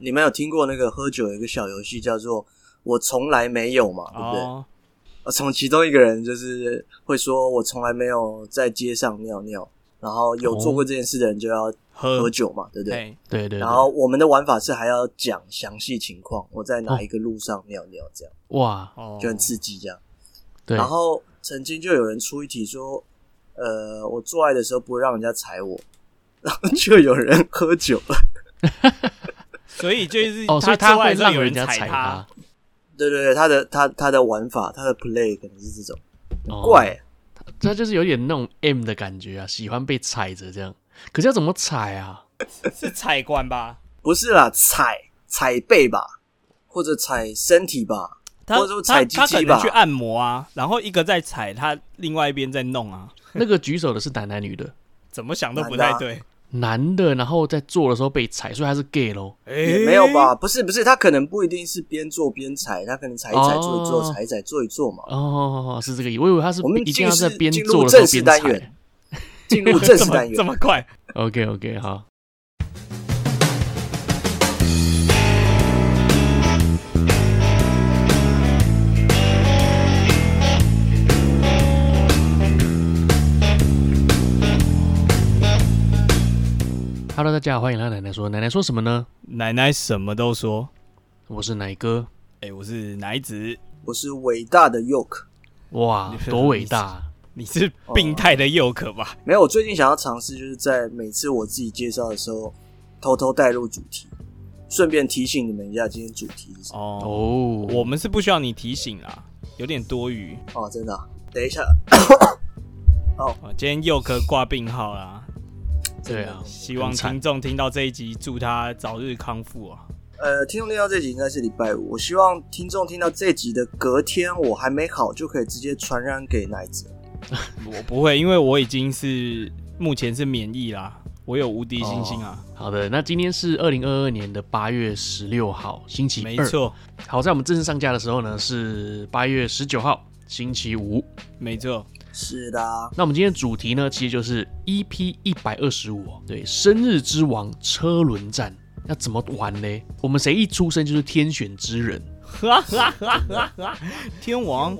你们有听过那个喝酒有一个小游戏叫做“我从来没有”嘛？对不对？哦，从其中一个人就是会说我从来没有在街上尿尿，然后有做过这件事的人就要喝酒嘛，对不对？嘿对对对。然后我们的玩法是还要讲详细情况，我在哪一个路上尿尿，这样哇，哦，就很刺激，这样。对。然后曾经就有人出一题说，呃，我做爱的时候不会让人家踩我，然后就有人喝酒了。所以就是哦，所以他会让人人家踩他他。对对对，他的他他的玩法，他的 play 可能是这种，哦、怪、欸，他就是有点那种 M 的感觉啊，喜欢被踩着这样。可是要怎么踩啊？是踩关吧？不是啦，踩踩背吧，或者踩身体吧，他或者说踩鸡鸡吧。他去按摩啊，然后一个在踩，他另外一边在弄啊。那个举手的是男男女的？怎么想都不太对。男的，然后在做的时候被踩，所以他是 gay 咯。也没有吧？不是不是，他可能不一定是边做边踩，他可能踩一踩，做一做，踩一踩，做一做嘛。哦，是这个意思。我以为他是我们一定要在边做的时候边踩。进入正式单元，这么快？OK OK，好。Hello，大家好，欢迎来奶奶说。奶奶说什么呢？奶奶什么都说。我是奶哥，哎、欸，我是奶子，我是伟大的 Yoke。哇，多伟大！你是病态的 Yoke 吧？没有，我最近想要尝试，就是在每次我自己介绍的时候，偷偷带入主题，顺便提醒你们一下今天主题是什么。哦哦，我们是不需要你提醒啦，有点多余。哦，真的、啊？等一下。哦，今天 Yoke 挂病号啦。对啊，希望听众听到这一集，祝他早日康复啊！呃，听众听到这集应该是礼拜五，我希望听众听到这集的隔天，我还没好就可以直接传染给奶子。我不会，因为我已经是目前是免疫啦，我有无敌星星啊、哦！好的，那今天是二零二二年的八月十六号，星期二。没错。好，在我们正式上架的时候呢，是八月十九号，星期五。没错。是的，那我们今天主题呢，其实就是 EP 一百二十五，对，生日之王车轮战要怎么玩呢？我们谁一出生就是天选之人？哈哈哈哈哈！天王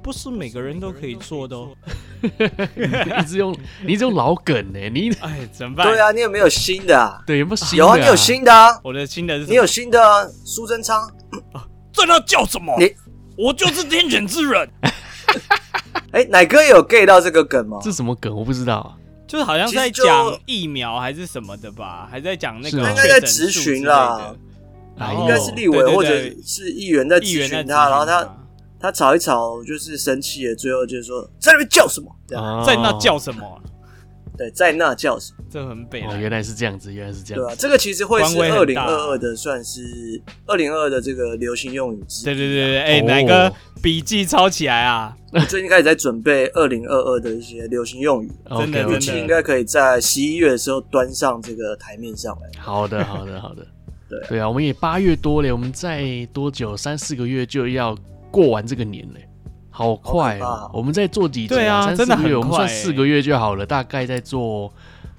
不是每个人都可以做的哦。你一直用你一直用老梗呢？你 哎，怎么办？对啊，你有没有新的、啊？对，有没有新的、啊？有啊，你有新的啊？我的新的是？你有新的、啊？苏贞昌？在那叫什么？你我就是天选之人。哎、欸，奶哥有 get 到这个梗吗？这什么梗？我不知道啊。就是好像在讲疫苗还是什么的吧？还在讲那个？应该在咨询啦。啊，应该是立委或者是议员在咨询他，然后他他吵一吵，就是生气了，最后就是说在那边叫什么？啊、在那叫什么？对，在那叫什么？这很北、哦。原来是这样子，原来是这样子。对啊，这个其实会是二零二二的，算是二零二二的这个流行用语之一。对对对对，哎、欸，哪、哦、个笔记抄起来啊？我最近开始在准备二零二二的一些流行用语，真的预计应该可以在十一月的时候端上这个台面上来。好的，好的，好的。对对啊，我们也八月多了，我们再多久三四个月就要过完这个年了，好快啊、喔！我们再做几集对啊，真的很快，我们算四个月就好了，大概在做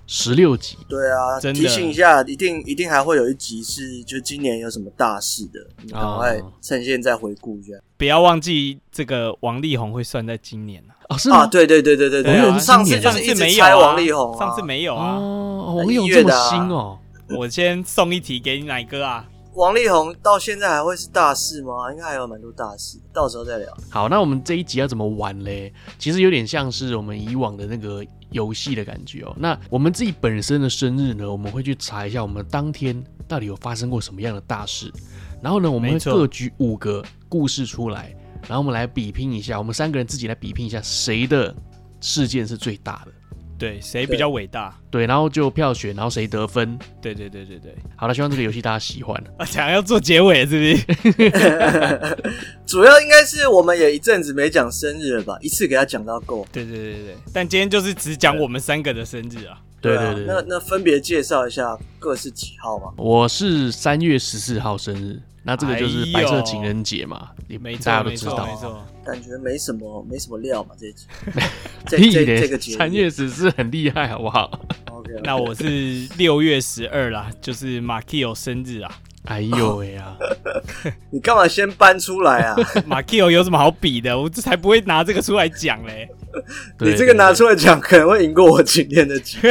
十六集。对啊，提醒一下，一定一定还会有一集是就今年有什么大事的，你赶快趁现在回顾一下、哦。不要忘记这个王力宏会算在今年啊！哦，是吗？啊，对对对对对对，上次就是一直猜王力宏、啊，上次没有啊，哦，王力宏这么新哦。我先送一题给你奶哥啊！王力宏到现在还会是大事吗？应该还有蛮多大事，到时候再聊。好，那我们这一集要怎么玩嘞？其实有点像是我们以往的那个游戏的感觉哦。那我们自己本身的生日呢，我们会去查一下我们当天到底有发生过什么样的大事，然后呢，我们会各举五个故事出来，然后我们来比拼一下，我们三个人自己来比拼一下谁的事件是最大的。对，谁比较伟大对？然后就票选，然后谁得分？对对对对对。好了，希望这个游戏大家喜欢。啊，想要做结尾是不是？主要应该是我们也一阵子没讲生日了吧？一次给他讲到够。对对对对。但今天就是只讲我们三个的生日啊。对对对，那那分别介绍一下各是几号嘛？我是三月十四号生日。那这个就是白色情人节嘛，你、没、大家都知道，没错，感觉没什么没什么料嘛，这一集，这这个节三月十四很厉害，好不好 okay,？OK，那我是六月十二啦，就是马 Kio 生日啊，哎呦喂呀！你干嘛先搬出来啊？马 Q 有什么好比的？我这才不会拿这个出来讲嘞。你这个拿出来讲，可能会赢过我今天的局。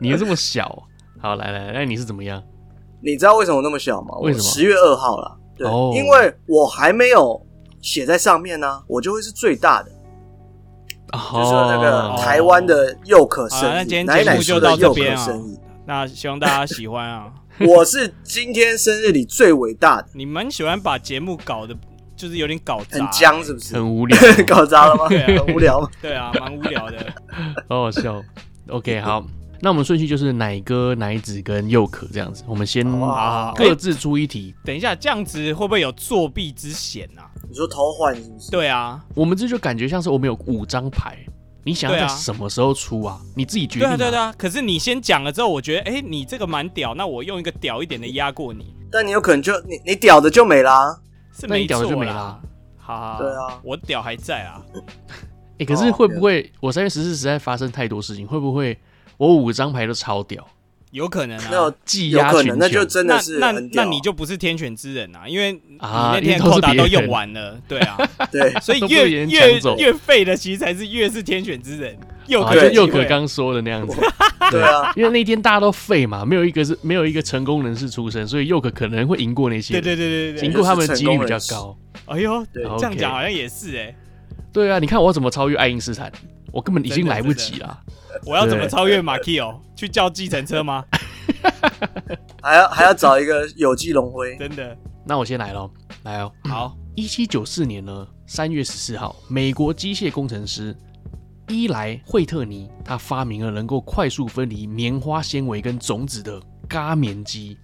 你又这么小，好来来，那你是怎么样？你知道为什么那么小吗？为什么？十月二号了，对，哦、因为我还没有写在上面呢、啊，我就会是最大的。哦、就是那个台湾的佑可生日，那今天节目就到这边啊。那希望大家喜欢啊！我是今天生日里最伟大的。你们喜欢把节目搞得就是有点搞砸，很僵是不是？很无聊，搞砸了吗？对啊，很无聊吗？对啊，蛮无聊的，好好笑。OK，好，那我们顺序就是奶哥、奶子跟佑可这样子。我们先各自出一题。等一下，这样子会不会有作弊之嫌啊？你说偷换是不是？对啊，我们这就感觉像是我们有五张牌。你想要在什么时候出啊？你自己决定。对啊，对啊。可是你先讲了之后，我觉得，哎，你这个蛮屌，那我用一个屌一点的压过你。但你有可能就你你屌的就没啦，是没屌的就没啦。好，对啊，我屌还在啊。哎，可是会不会我三月十四实在发生太多事情？会不会我五张牌都超屌？有可能啊，那技压群雄，那就真的是那那你就不是天选之人啊，因为你那天扣打都用完了，对啊，对，所以越越越废的其实才是越是天选之人。佑可佑可刚说的那样子，对啊，因为那天大家都废嘛，没有一个是没有一个成功人士出身，所以佑可可能会赢过那些，对对对对对，赢过他们的几率比较高。哎呦，这样讲好像也是哎，对啊，你看我怎么超越爱因斯坦，我根本已经来不及了。我要怎么超越马 Key 哦？去叫计程车吗？还要还要找一个有机龙辉？真的？那我先来喽，来哦。好，一七九四年呢，三月十四号，美国机械工程师伊莱惠特尼，他发明了能够快速分离棉花纤维跟种子的轧棉机。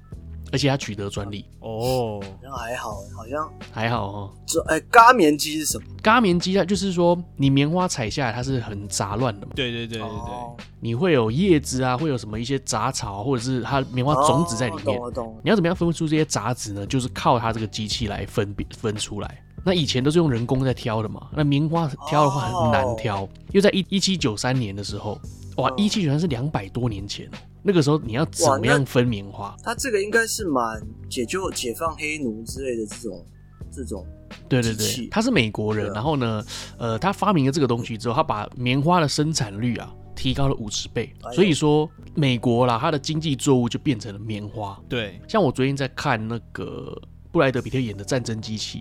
而且他取得专利哦，好像还好，好像还好哦。这哎，轧棉机是什么？轧棉机它就是说，你棉花采下来，它是很杂乱的嘛。对对对对对，你会有叶子啊，会有什么一些杂草，或者是它棉花种子在里面。你要怎么样分出这些杂质呢？就是靠它这个机器来分别分出来。那以前都是用人工在挑的嘛。那棉花挑的话很难挑，又在一一七九三年的时候，哇，一七九三是两百多年前哦。那个时候你要怎么样分棉花？它这个应该是蛮解救、解放黑奴之类的这种这种。对对对，他是美国人，然后呢，呃，他发明了这个东西之后，他把棉花的生产率啊提高了五十倍。所以说，美国啦，它的经济作物就变成了棉花。对，像我最近在看那个布莱德比特演的《战争机器》。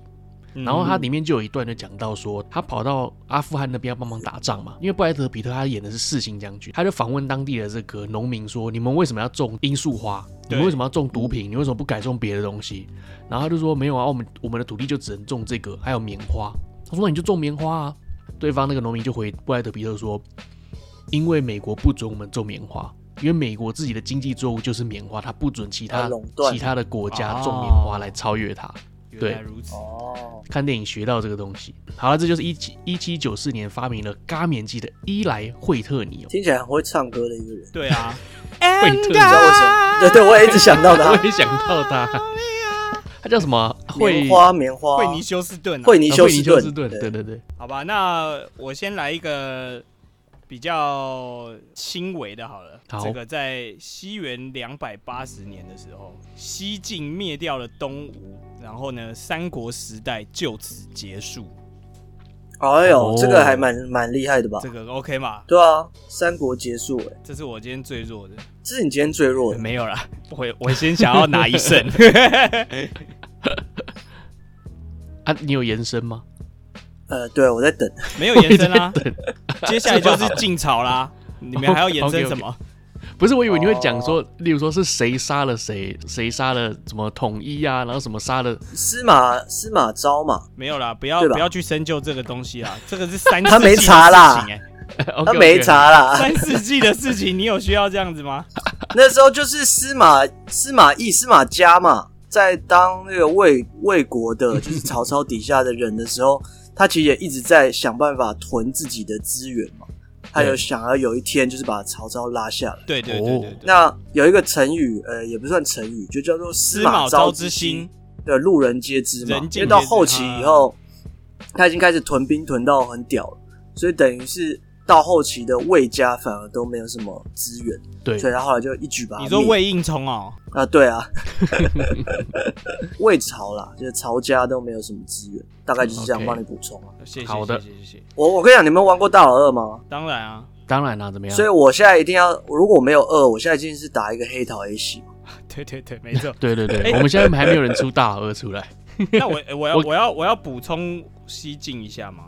然后他里面就有一段就讲到说，他跑到阿富汗那边要帮忙打仗嘛，因为布莱德彼特他演的是四星将军，他就访问当地的这个农民说：“你们为什么要种罂粟花？你们为什么要种毒品？你为什么不改种别的东西？”然后他就说：“没有啊，我们我们的土地就只能种这个，还有棉花。”他说：“那你就种棉花啊。”对方那个农民就回布莱德彼特说：“因为美国不准我们种棉花，因为美国自己的经济作物就是棉花，他不准其他其他的国家种棉花来超越它。”对，如此哦，看电影学到这个东西。好了，这就是一七一七九四年发明了轧棉机的伊莱惠特尼。听起来很会唱歌的一个人。对啊，惠特尼，你知道为什么？对对，我也一直想到他，我也想到他。他叫什么？棉花棉花，惠尼休斯顿，惠尼休斯顿。对对对，好吧，那我先来一个。比较轻微的，好了，好，这个在西元两百八十年的时候，西晋灭掉了东吴，然后呢，三国时代就此结束。哎呦，哦、这个还蛮蛮厉害的吧？这个 OK 吗？对啊，三国结束，哎，这是我今天最弱的。这是你今天最弱的？没有啦，我我先想要拿一胜。啊，你有延伸吗？呃，对，我在等，没有延伸啊。接下来就是晋朝啦，你们还要延伸 什么？不是，我以为你会讲说，例如说是谁杀了谁，谁杀了什么统一啊，然后什么杀了司马司马昭嘛？没有啦，不要不要去深究这个东西啦，这个是三他没查啦，他没查啦，三世纪的事情，你有需要这样子吗？那时候就是司马司马懿司马家嘛，在当那个魏魏国的，就是曹操底下的人的时候。他其实也一直在想办法囤自己的资源嘛，他有想要有一天就是把曹操拉下来。对对对对，对。那有一个成语，呃，也不算成语，就叫做司马昭之心，对，路人皆知嘛。因为到后期以后，他已经开始屯兵屯到很屌了，所以等于是到后期的魏家反而都没有什么资源，对，所以他后来就一举把。你说魏应冲哦？啊，对啊，魏朝啦，就是曹家都没有什么资源，大概就是这样帮你补充啊。谢谢，好的，谢谢，谢谢。我我跟你讲，你们玩过大老二吗？当然啊，当然啦，怎么样？所以我现在一定要，如果没有二，我现在一定是打一个黑桃 A 系。对对对，没错。对对对，我们现在还没有人出大老二出来。那我我要我要我要补充西进一下吗？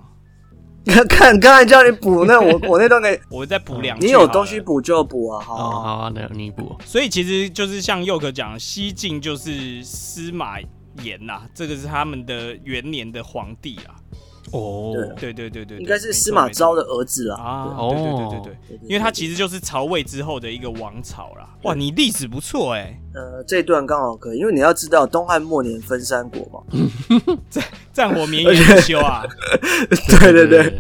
看，刚才叫你补，那 我我那段给，我再补两句。你有东西补就补啊，好好啊，那你补。所以其实就是像佑可讲，西晋就是司马炎呐，这个是他们的元年的皇帝啊。哦，对对对对，应该是司马昭的儿子啦。啊，对对对对对，因为他其实就是曹魏之后的一个王朝啦。哇，你历史不错哎。呃，这段刚好可以，因为你要知道东汉末年分三国嘛，战战火绵延不休啊。对对对，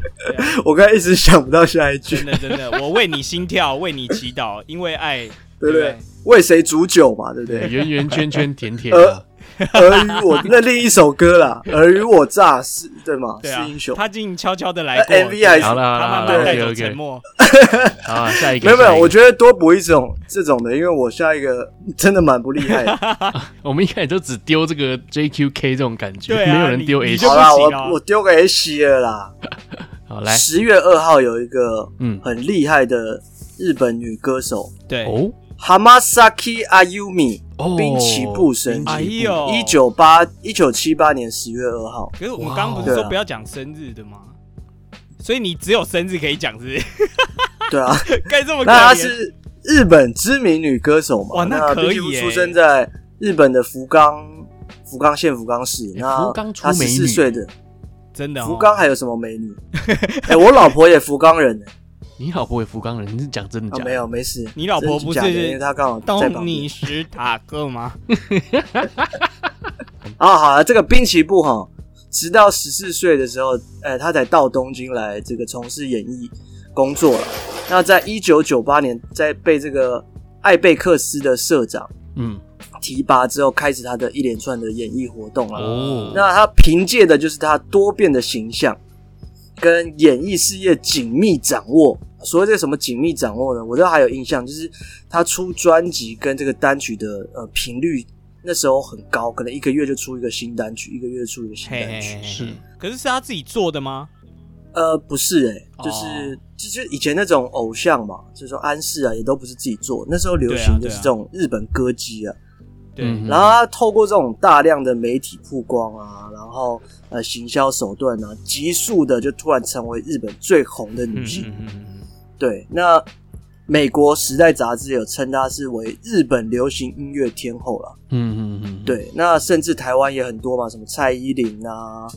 我刚才一直想不到下一句。真的真的，我为你心跳，为你祈祷，因为爱，对不对？为谁煮酒嘛，对不对？圆圆圈圈甜甜。尔虞我那另一首歌啦，尔虞我诈是，对吗？对啊，是英雄。他竟悄悄的来过。MV 还是好了，他慢慢带走沉默。好，下一个。没有没有，我觉得多补一种这种的，因为我下一个真的蛮不厉害的。我们一开始就只丢这个 JQK 这种感觉，没有人丢 H。好啦，我我丢个 H 了啦。好来，十月二号有一个嗯很厉害的日本女歌手，对哦。Hamasaki Ayumi，滨崎步生日，一九八一九七八年十月二号。可是我们刚刚不是说不要讲生日的吗？所以你只有生日可以讲，是不是？对啊，该这么。那她是日本知名女歌手嘛？哇，那可以耶！出生在日本的福冈福冈县福冈市。那她十四岁的，真的。福冈还有什么美女？哎，我老婆也福冈人。你老婆也福冈人，你是讲真的假的？没有，没事。你老婆不是？因为她刚好在旁边。东尼史塔克吗？啊，好了，这个滨崎步哈，直到十四岁的时候，呃，他才到东京来这个从事演艺工作了。那在一九九八年，在被这个艾贝克斯的社长嗯提拔之后，开始他的一连串的演艺活动了。哦，那他凭借的就是他多变的形象。跟演艺事业紧密掌握，所谓这个什么紧密掌握呢？我都还有印象，就是他出专辑跟这个单曲的呃频率那时候很高，可能一个月就出一个新单曲，一个月出一个新单曲。是，可是是他自己做的吗？呃，不是、欸，诶就是就是以前那种偶像嘛，就是说安室啊，也都不是自己做，那时候流行的是这种日本歌姬啊。对，然后他透过这种大量的媒体曝光啊，然后呃行销手段啊，急速的就突然成为日本最红的女性。对，那美国时代杂志有称她是为日本流行音乐天后了。嗯嗯嗯。对，那甚至台湾也很多嘛，什么蔡依林啊。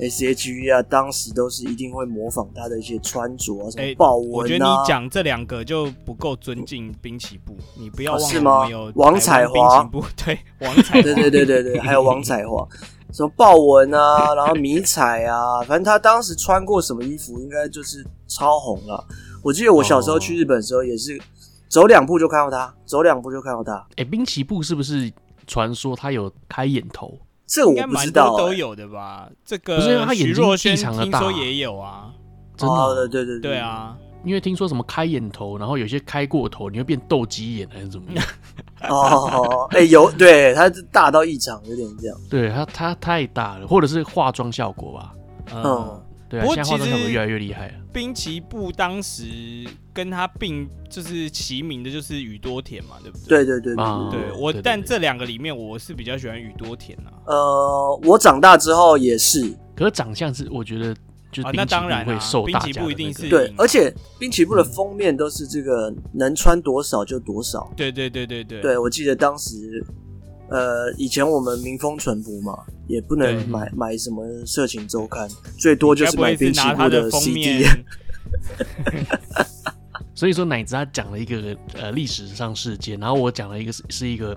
S.H.E 啊，当时都是一定会模仿他的一些穿着啊，什么豹纹啊。我觉得你讲这两个就不够尊敬滨崎步，你不要忘了吗？有 王彩华，对，王彩，对对对对对，还有王彩华，什么豹纹啊，然后迷彩啊，反正他当时穿过什么衣服，应该就是超红了。我记得我小时候去日本的时候，也是走两步就看到他，走两步就看到他。哎，滨崎步是不是传说他有开眼头？这我不知道，都有的吧？这个不是因为他眼睛异常的大，听说也有啊，真的，对对对对啊！因为听说什么开眼头，然后有些开过头，你会变斗鸡眼还是怎么样？哦，哎，有，对，他是大到异常，有点这样。对他，他太大了，或者是化妆效果吧？嗯。对啊，现在化妆效果越来越厉害了。滨崎步当时跟他并就是齐名的，就是宇多田嘛，对不对？对对对对，对我，但这两个里面，我是比较喜欢宇多田啊。呃，我长大之后也是，可是长相是我觉得就那当然会受大家不一定是对，而且滨崎步的封面都是这个能穿多少就多少。对对对对对，对我记得当时。呃，以前我们民风淳朴嘛，也不能买买什么色情周刊，最多就是买滨崎步的 CD。所以说，奶子他讲了一个呃历史上事件，然后我讲了一个是是一个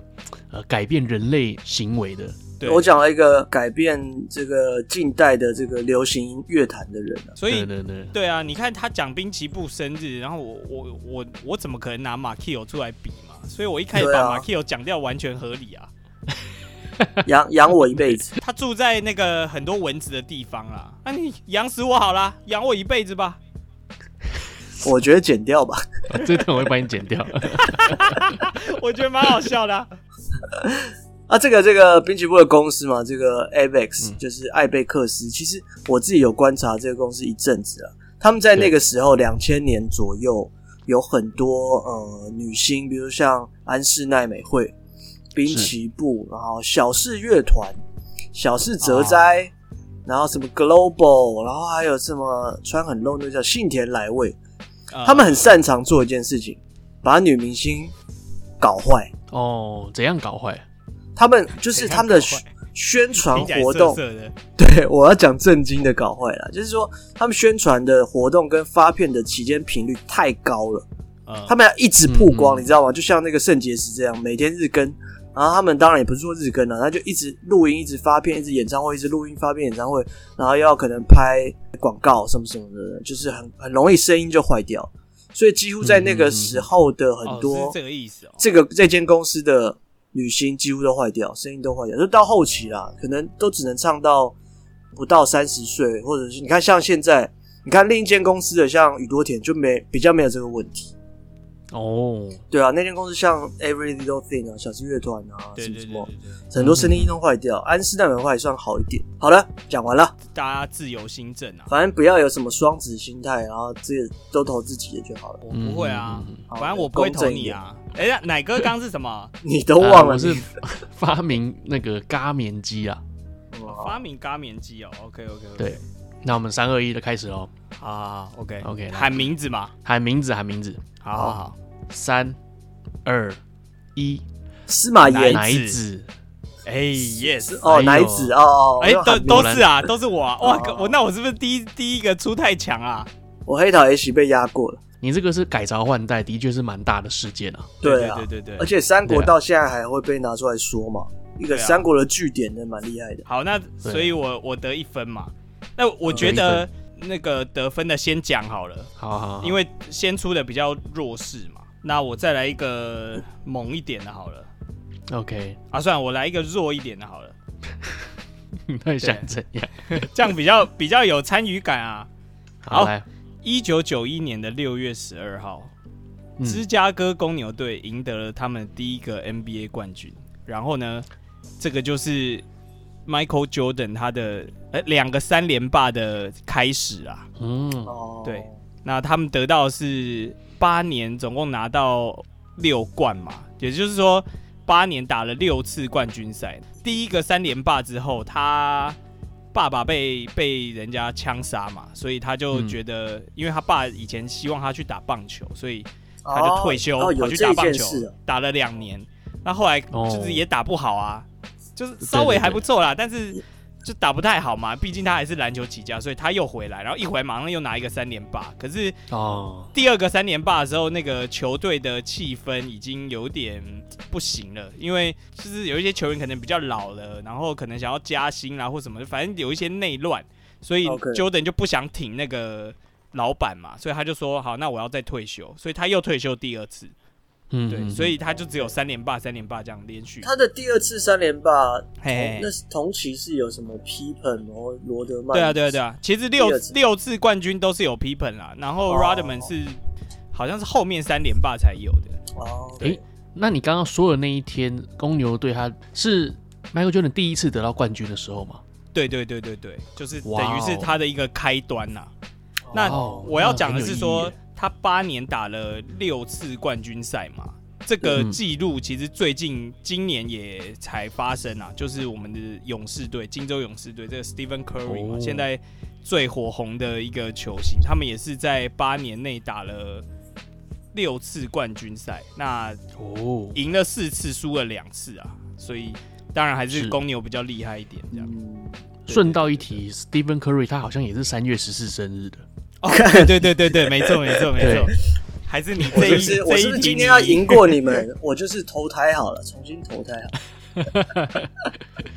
呃改变人类行为的，对我讲了一个改变这个近代的这个流行乐坛的人啊。所以，对对对，对啊，你看他讲滨崎步生日，然后我我我我怎么可能拿马 Kio 出来比嘛？所以我一开始把马 Kio 讲掉，完全合理啊。养养我一辈子，他住在那个很多蚊子的地方啦。那、啊、你养死我好啦，养我一辈子吧。我觉得剪掉吧，这段我会帮你剪掉。我觉得蛮好笑的啊。啊，这个这个滨崎步的公司嘛，这个 Avex、嗯、就是艾贝克斯。其实我自己有观察这个公司一阵子啊，他们在那个时候两千年左右有很多呃女星，比如像安室奈美惠、滨崎步，然后小室乐团、小室哲哉，哦、然后什么 Global，然后还有什么穿很露那个叫信田来未，哦、他们很擅长做一件事情，把女明星搞坏。哦，怎样搞坏？他们就是他们的宣传活动，对，我要讲震惊的搞坏了，就是说他们宣传的活动跟发片的期间频率太高了，他们要一直曝光，你知道吗？就像那个圣结石这样，每天日更，然后他们当然也不是说日更了，他就一直录音，一直发片，一直演唱会，一直录音发片演唱会，然后要可能拍广告什么什么的，就是很很容易声音就坏掉，所以几乎在那个时候的很多这个意思，这个这间公司的。女星几乎都坏掉，声音都坏掉，就到后期啦，可能都只能唱到不到三十岁，或者是你看像现在，你看另一间公司的像宇多田就没比较没有这个问题。哦，对啊，那间公司像 Every Little Thing 啊，小室乐团啊，什么什么，很多声音都坏掉。安室奈美惠还算好一点。好了，讲完了，大家自由心证啊，反正不要有什么双子心态，然后这个都投自己的就好了。我不会啊，反正我不会投你啊。哎呀，奶哥刚是什么？你都忘了？是发明那个咖棉机啊？发明咖棉机哦。OK OK OK。对，那我们三二一的开始喽。啊，OK OK，喊名字嘛，喊名字，喊名字。好好。好。三、二、一，司马炎。乃子，哎，yes，哦，奶子，哦，哎，都都是啊，都是我啊，哇，我那我是不是第一第一个出太强啊？我黑桃 H 被压过了，你这个是改朝换代，的确是蛮大的事件啊。对啊，对对对，而且三国到现在还会被拿出来说嘛，一个三国的据点，真蛮厉害的。好，那所以我我得一分嘛，那我觉得那个得分的先讲好了，好好，因为先出的比较弱势嘛。那我再来一个猛一点的，好了。OK，啊，算了，我来一个弱一点的，好了。你在想怎样？这样比较比较有参与感啊。好，一九九一年的六月十二号，嗯、芝加哥公牛队赢得了他们第一个 NBA 冠军。然后呢，这个就是 Michael Jordan 他的呃两个三连霸的开始啊。嗯，对。那他们得到的是。八年总共拿到六冠嘛，也就是说八年打了六次冠军赛。第一个三连霸之后，他爸爸被被人家枪杀嘛，所以他就觉得，因为他爸以前希望他去打棒球，所以他就退休跑去打棒球，打了两年。那后来就是也打不好啊，就是稍微还不错啦，但是。就打不太好嘛，毕竟他还是篮球起家，所以他又回来，然后一回来马上又拿一个三连霸。可是哦，第二个三连霸的时候，那个球队的气氛已经有点不行了，因为就是有一些球员可能比较老了，然后可能想要加薪啦或什么，反正有一些内乱，所以 Jordan 就不想挺那个老板嘛，所以他就说好，那我要再退休，所以他又退休第二次。嗯，对，所以他就只有三连霸，三连霸这样连续。他的第二次三连霸，嘿，那是同期是有什么 Pippen 然后罗德曼？对啊，对啊，对啊。其实六六次冠军都是有 Pippen 啦，然后 Rodman 是好像是后面三连霸才有的。哦，哎，那你刚刚说的那一天，公牛队他是 Michael Jordan 第一次得到冠军的时候吗？对对对对对，就是等于是他的一个开端呐。那我要讲的是说。他八年打了六次冠军赛嘛，这个记录其实最近今年也才发生啊，就是我们的勇士队，金州勇士队这个 Stephen Curry 嘛，现在最火红的一个球星，他们也是在八年内打了六次冠军赛，那哦。赢了四次，输了两次啊，所以当然还是公牛比较厉害一点。这样，顺道一提，Stephen Curry 他好像也是三月十四生日的。哦，对对对对对，没错没错没错，还是你这一这一我是不是今天要赢过你们，我就是投胎好了，重新投胎好。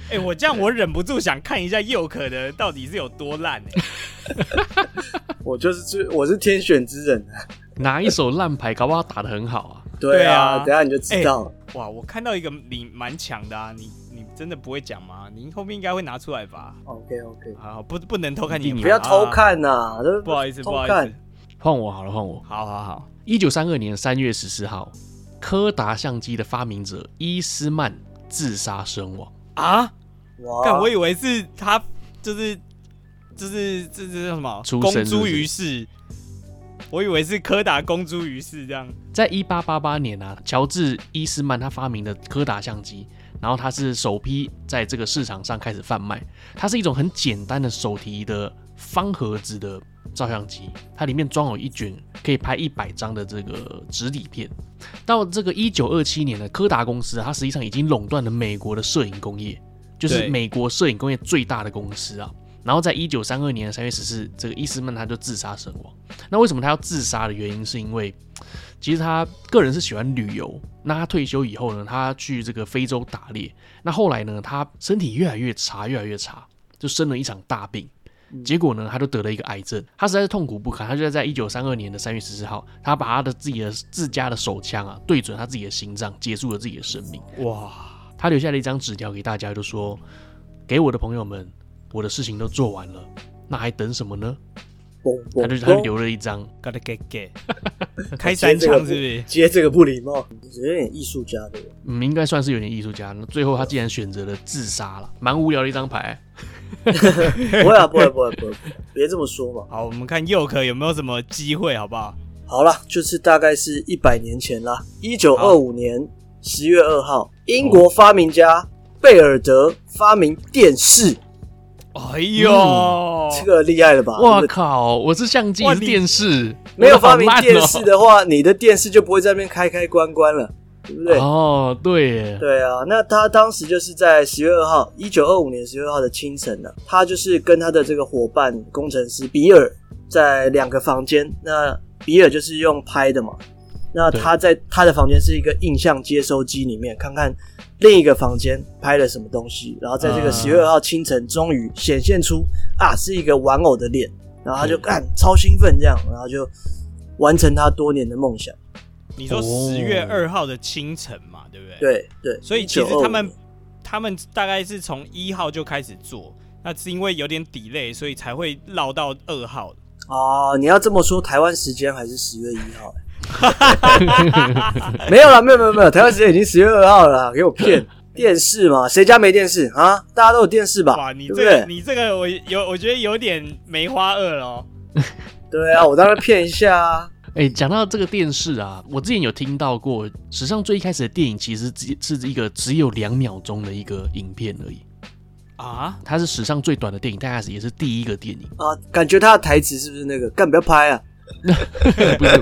哎，我这样我忍不住想看一下佑可的到底是有多烂哎。我就是最我是天选之人啊，拿一手烂牌，搞不好打的很好啊。对啊，等下你就知道。哇，我看到一个你蛮强的啊，你。真的不会讲吗？您后面应该会拿出来吧？OK OK，好，不不能偷看你，你不要偷看呐！不好意思，不好意思。换我好了，换我。好好好。一九三二年三月十四号，柯达相机的发明者伊斯曼自杀身亡啊！哇，我以为是他，就是就是这这叫什么？出公诸于世。我以为是柯达公诸于世这样。在一八八八年啊，乔治伊斯曼他发明的柯达相机，然后它是首批在这个市场上开始贩卖。它是一种很简单的手提的方盒子的。照相机，它里面装有一卷可以拍一百张的这个纸底片。到这个一九二七年的柯达公司，它实际上已经垄断了美国的摄影工业，就是美国摄影工业最大的公司啊。然后在一九三二年的三月十四，这个伊斯曼他就自杀身亡。那为什么他要自杀的原因，是因为其实他个人是喜欢旅游。那他退休以后呢，他去这个非洲打猎。那后来呢，他身体越来越差，越来越差，就生了一场大病。结果呢，他就得了一个癌症，他实在是痛苦不堪。他就在一九三二年的三月十四号，他把他的自己的自家的手枪啊对准他自己的心脏，结束了自己的生命。哇！他留下了一张纸条给大家，就说：“给我的朋友们，我的事情都做完了，那还等什么呢？”他就他就留了一张，gotta get get，开三枪是不是？接这个不礼貌，有点艺术家的。嗯，应该算是有点艺术家。那最后他竟然选择了自杀了，蛮无聊的一张牌。不会啊，不会，不会，不会，别这么说嘛。好，我们看佑可有没有什么机会，好不好？好了，就是大概是一百年前啦，一九二五年十月二号，英国发明家贝尔德发明电视。哎呦，嗯、这个厉害了吧？我靠！我是相机，是电视，没有发明电视的话，你的电视就不会在那边开开关关了。对不对？哦，对耶，对啊，那他当时就是在十月二号，一九二五年十月二号的清晨呢，他就是跟他的这个伙伴工程师比尔在两个房间。那比尔就是用拍的嘛，那他在他的房间是一个印象接收机里面，看看另一个房间拍了什么东西，然后在这个十月二号清晨，终于显现出啊，是一个玩偶的脸，然后他就干超兴奋这样，然后就完成他多年的梦想。你说十月二号的清晨嘛，对不对？对对，所以其实他们他们大概是从一号就开始做，那是因为有点 delay，所以才会绕到二号。哦，你要这么说，台湾时间还是十月一号？没有了，没有没有没有，台湾时间已经十月二号了，给我骗！电视嘛，谁家没电视啊？大家都有电视吧？哇，你这个你这个我有，我觉得有点梅花二了哦。对啊，我当然骗一下啊。哎，讲到这个电视啊，我之前有听到过，史上最一开始的电影其实只是一个只有两秒钟的一个影片而已啊，它是史上最短的电影，但是也是第一个电影啊。感觉它的台词是不是那个干不要拍啊？不是，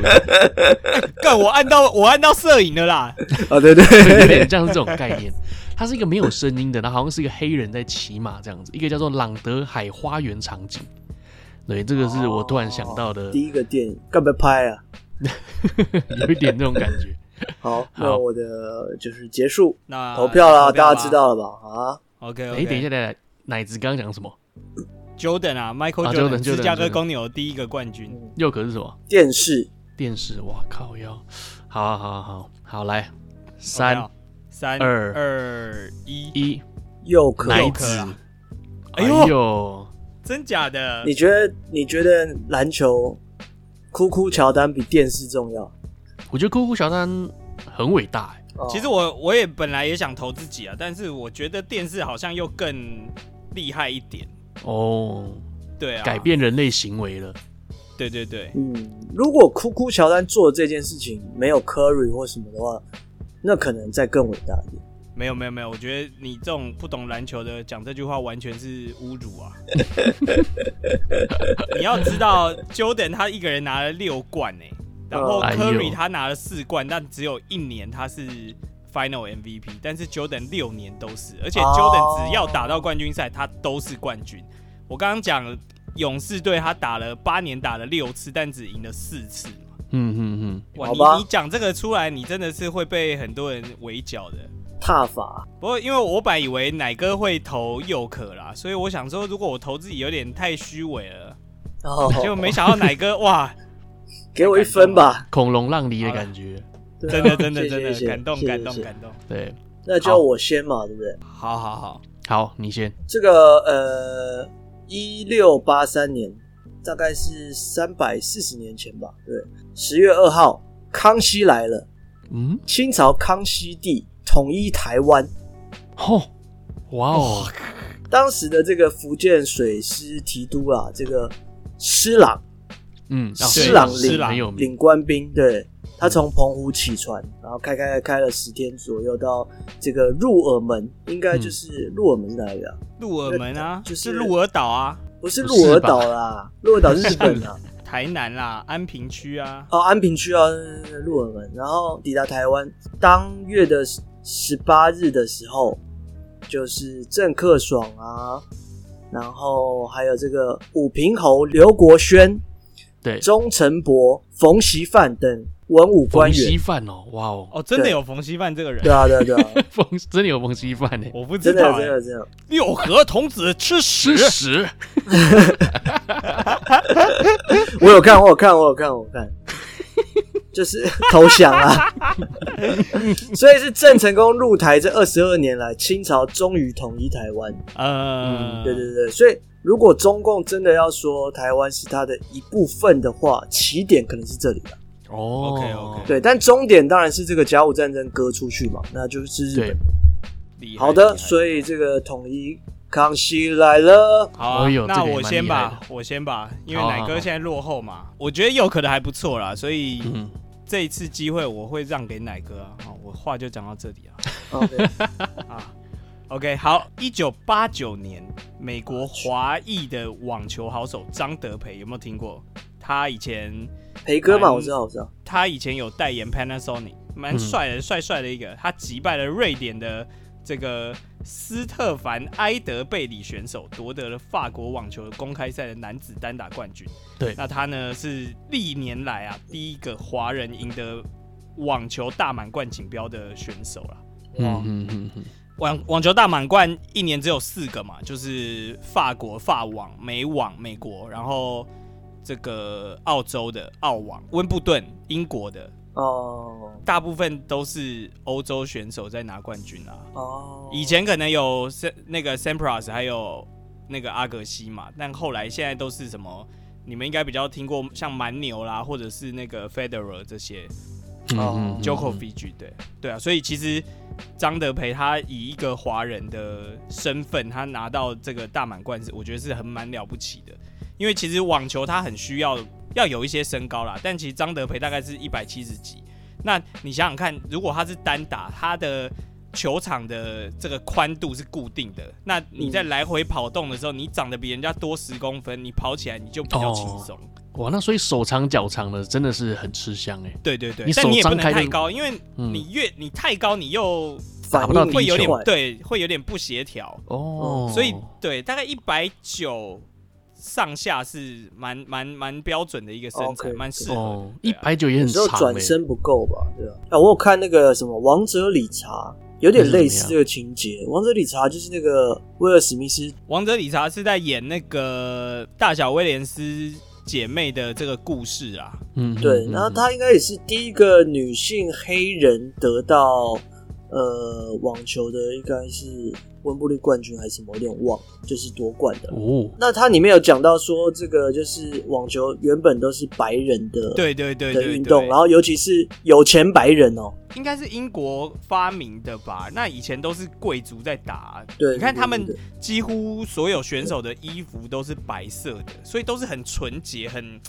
干我按到我按到摄影了啦。啊，对对，有点像是这种概念。它是一个没有声音的，然后好像是一个黑人在骑马这样子，一个叫做朗德海花园场景。对，这个是我突然想到的、哦、第一个电影，干嘛拍啊？有一点那种感觉。好，好，那我的就是结束，那投票了，大家知道了吧？啊，OK，哎，等一下，等一下，奶子刚刚讲什么？Jordan 啊，Michael Jordan，芝加哥公牛第一个冠军。又可是什么？电视，电视，哇靠！要，好好好好好来，三三二二一一，又可奶子，哎呦！真假的？你觉得？你觉得篮球，哭哭乔丹比电视重要？我觉得哭哭乔丹很伟大欸。其实我我也本来也想投自己啊，但是我觉得电视好像又更厉害一点。哦，对啊，改变人类行为了。对对对，嗯，如果哭哭乔丹做这件事情没有 Curry 或什么的话，那可能再更伟大一点。没有没有没有，我觉得你这种不懂篮球的讲这句话完全是侮辱啊！你要知道，Jordan 他一个人拿了六冠呢，然后 Curry 他拿了四冠，但只有一年他是 Final MVP，但是 Jordan 六年都是，而且 Jordan 只要打到冠军赛，他都是冠军。我刚刚讲勇士队他打了八年打了六次，但只赢了四次。嗯嗯嗯，哇，你你讲这个出来，你真的是会被很多人围剿的。踏法，不过因为我本来以为奶哥会投佑可啦，所以我想说，如果我投自己有点太虚伪了，哦，结果没想到奶哥哇，给我一分吧，恐龙让梨的感觉，真的真的真的感动感动感动，对，那就我先嘛，对不对？好好好好，你先。这个呃，一六八三年，大概是三百四十年前吧。对，十月二号，康熙来了。嗯，清朝康熙帝统一台湾。吼、哦，哇哦！当时的这个福建水师提督啊，这个施琅，嗯，施琅领领官兵，对，他从澎湖起船，然后开开开了十天左右，到这个鹿耳门，应该就是鹿耳门是哪里啊？鹿耳门啊，就是鹿儿岛啊，不是鹿儿岛啦，鹿儿岛是日本啊，台南啦，安平区啊，哦，安平区啊，鹿耳门，然后抵达台湾，当月的十八日的时候。就是郑克爽啊，然后还有这个武平侯刘国轩，对，钟臣伯、冯锡范等文武官员。冯锡范哦，哇哦，哦，真的有冯锡范这个人？对啊，对啊，对啊，冯真的有冯锡范呢？我不知道，真的真的。六合童子吃屎！吃屎！我有看，我有看，我有看，我有看。就是 投降啊，所以是郑成功入台这二十二年来，清朝终于统一台湾。嗯，对对对，所以如果中共真的要说台湾是它的一部分的话，起点可能是这里了。哦，OK OK，对，但终点当然是这个甲午战争割出去嘛，那就是日本。好的，所以这个统一康熙来了。好、啊，那我先吧，我先吧，因为奶哥现在落后嘛，好好好，我觉得有可能还不错啦，所以。嗯这一次机会我会让给奶哥啊，好，我话就讲到这里啊。OK，啊，OK，好。一九八九年，美国华裔的网球好手张德培有没有听过？他以前培哥嘛，我知道，我知道。他以前有代言 Panasonic，蛮帅的，帅帅的一个。他击败了瑞典的。这个斯特凡埃德贝里选手夺得了法国网球公开赛的男子单打冠军。对，那他呢是历年来啊第一个华人赢得网球大满贯锦标的选手了。嗯嗯嗯嗯。网网球大满贯一年只有四个嘛，就是法国法网、美网美国，然后这个澳洲的澳网、温布顿英国的。哦、oh.，大部分都是欧洲选手在拿冠军啊。哦、oh.，以前可能有那个 Sampras 还有那个阿格西嘛，但后来现在都是什么？你们应该比较听过像蛮牛啦，或者是那个 Federer 这些。哦、oh.，Djokovic 对对啊，所以其实张德培他以一个华人的身份，他拿到这个大满贯是我觉得是很蛮了不起的，因为其实网球它很需要。要有一些身高啦，但其实张德培大概是一百七十几。那你想想看，如果他是单打，他的球场的这个宽度是固定的，那你在来回跑动的时候，你长得比人家多十公分，你跑起来你就比较轻松。哇，那所以手长脚长的真的是很吃香哎。对对对，但你也不能太高，因为你越你太高，你又打不到会有点对，会有点不协调哦。所以对，大概一百九。上下是蛮蛮蛮标准的一个身材，蛮适合。一百九也很长，转身不够吧？对啊。啊，我有看那个什么《王者理查》，有点类似这个情节。《王者理查》就是那个威尔史密斯，《王者理查》是在演那个大小威廉斯姐妹的这个故事啊。嗯，对。然后她应该也是第一个女性黑人得到呃网球的，应该是。温布利冠军还是什么，有点忘，就是夺冠的。哦，那它里面有讲到说，这个就是网球原本都是白人的，对对对，的运动，然后尤其是有钱白人哦，应该是英国发明的吧？那以前都是贵族在打，对，你看他们几乎所有选手的衣服都是白色的，所以都是很纯洁、很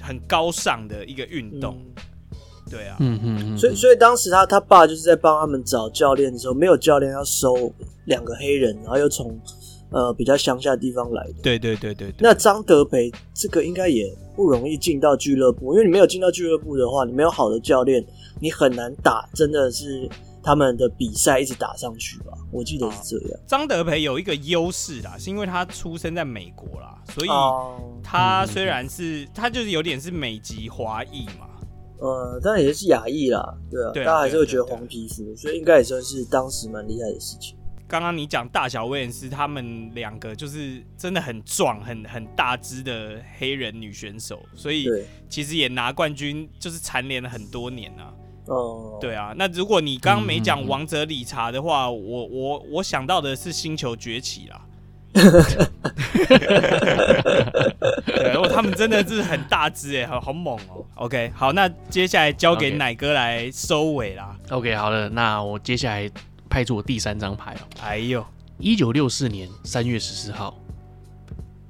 很高尚的一个运动。嗯对啊，嗯嗯嗯，所以所以当时他他爸就是在帮他们找教练的时候，没有教练要收两个黑人，然后又从呃比较乡下的地方来的。对对对对，对。那张德培这个应该也不容易进到俱乐部，因为你没有进到俱乐部的话，你没有好的教练，你很难打，真的是他们的比赛一直打上去吧？我记得是这样。张德培有一个优势啦，是因为他出生在美国啦，所以他虽然是他就是有点是美籍华裔嘛。呃，当然也是亚裔啦，对啊，大家还是会觉得黄皮肤，所以应该也算是当时蛮厉害的事情。刚刚你讲大小威廉斯他们两个就是真的很壮、很很大只的黑人女选手，所以其实也拿冠军就是蝉联了很多年啊。哦，对啊，那如果你刚刚没讲王者理查的话，嗯、我我我想到的是星球崛起啦。哦，他们真的是很大只哎，好好猛哦。OK，好，那接下来交给奶哥来收尾啦。OK，好了，那我接下来派出我第三张牌哦。哎呦，一九六四年三月十四号，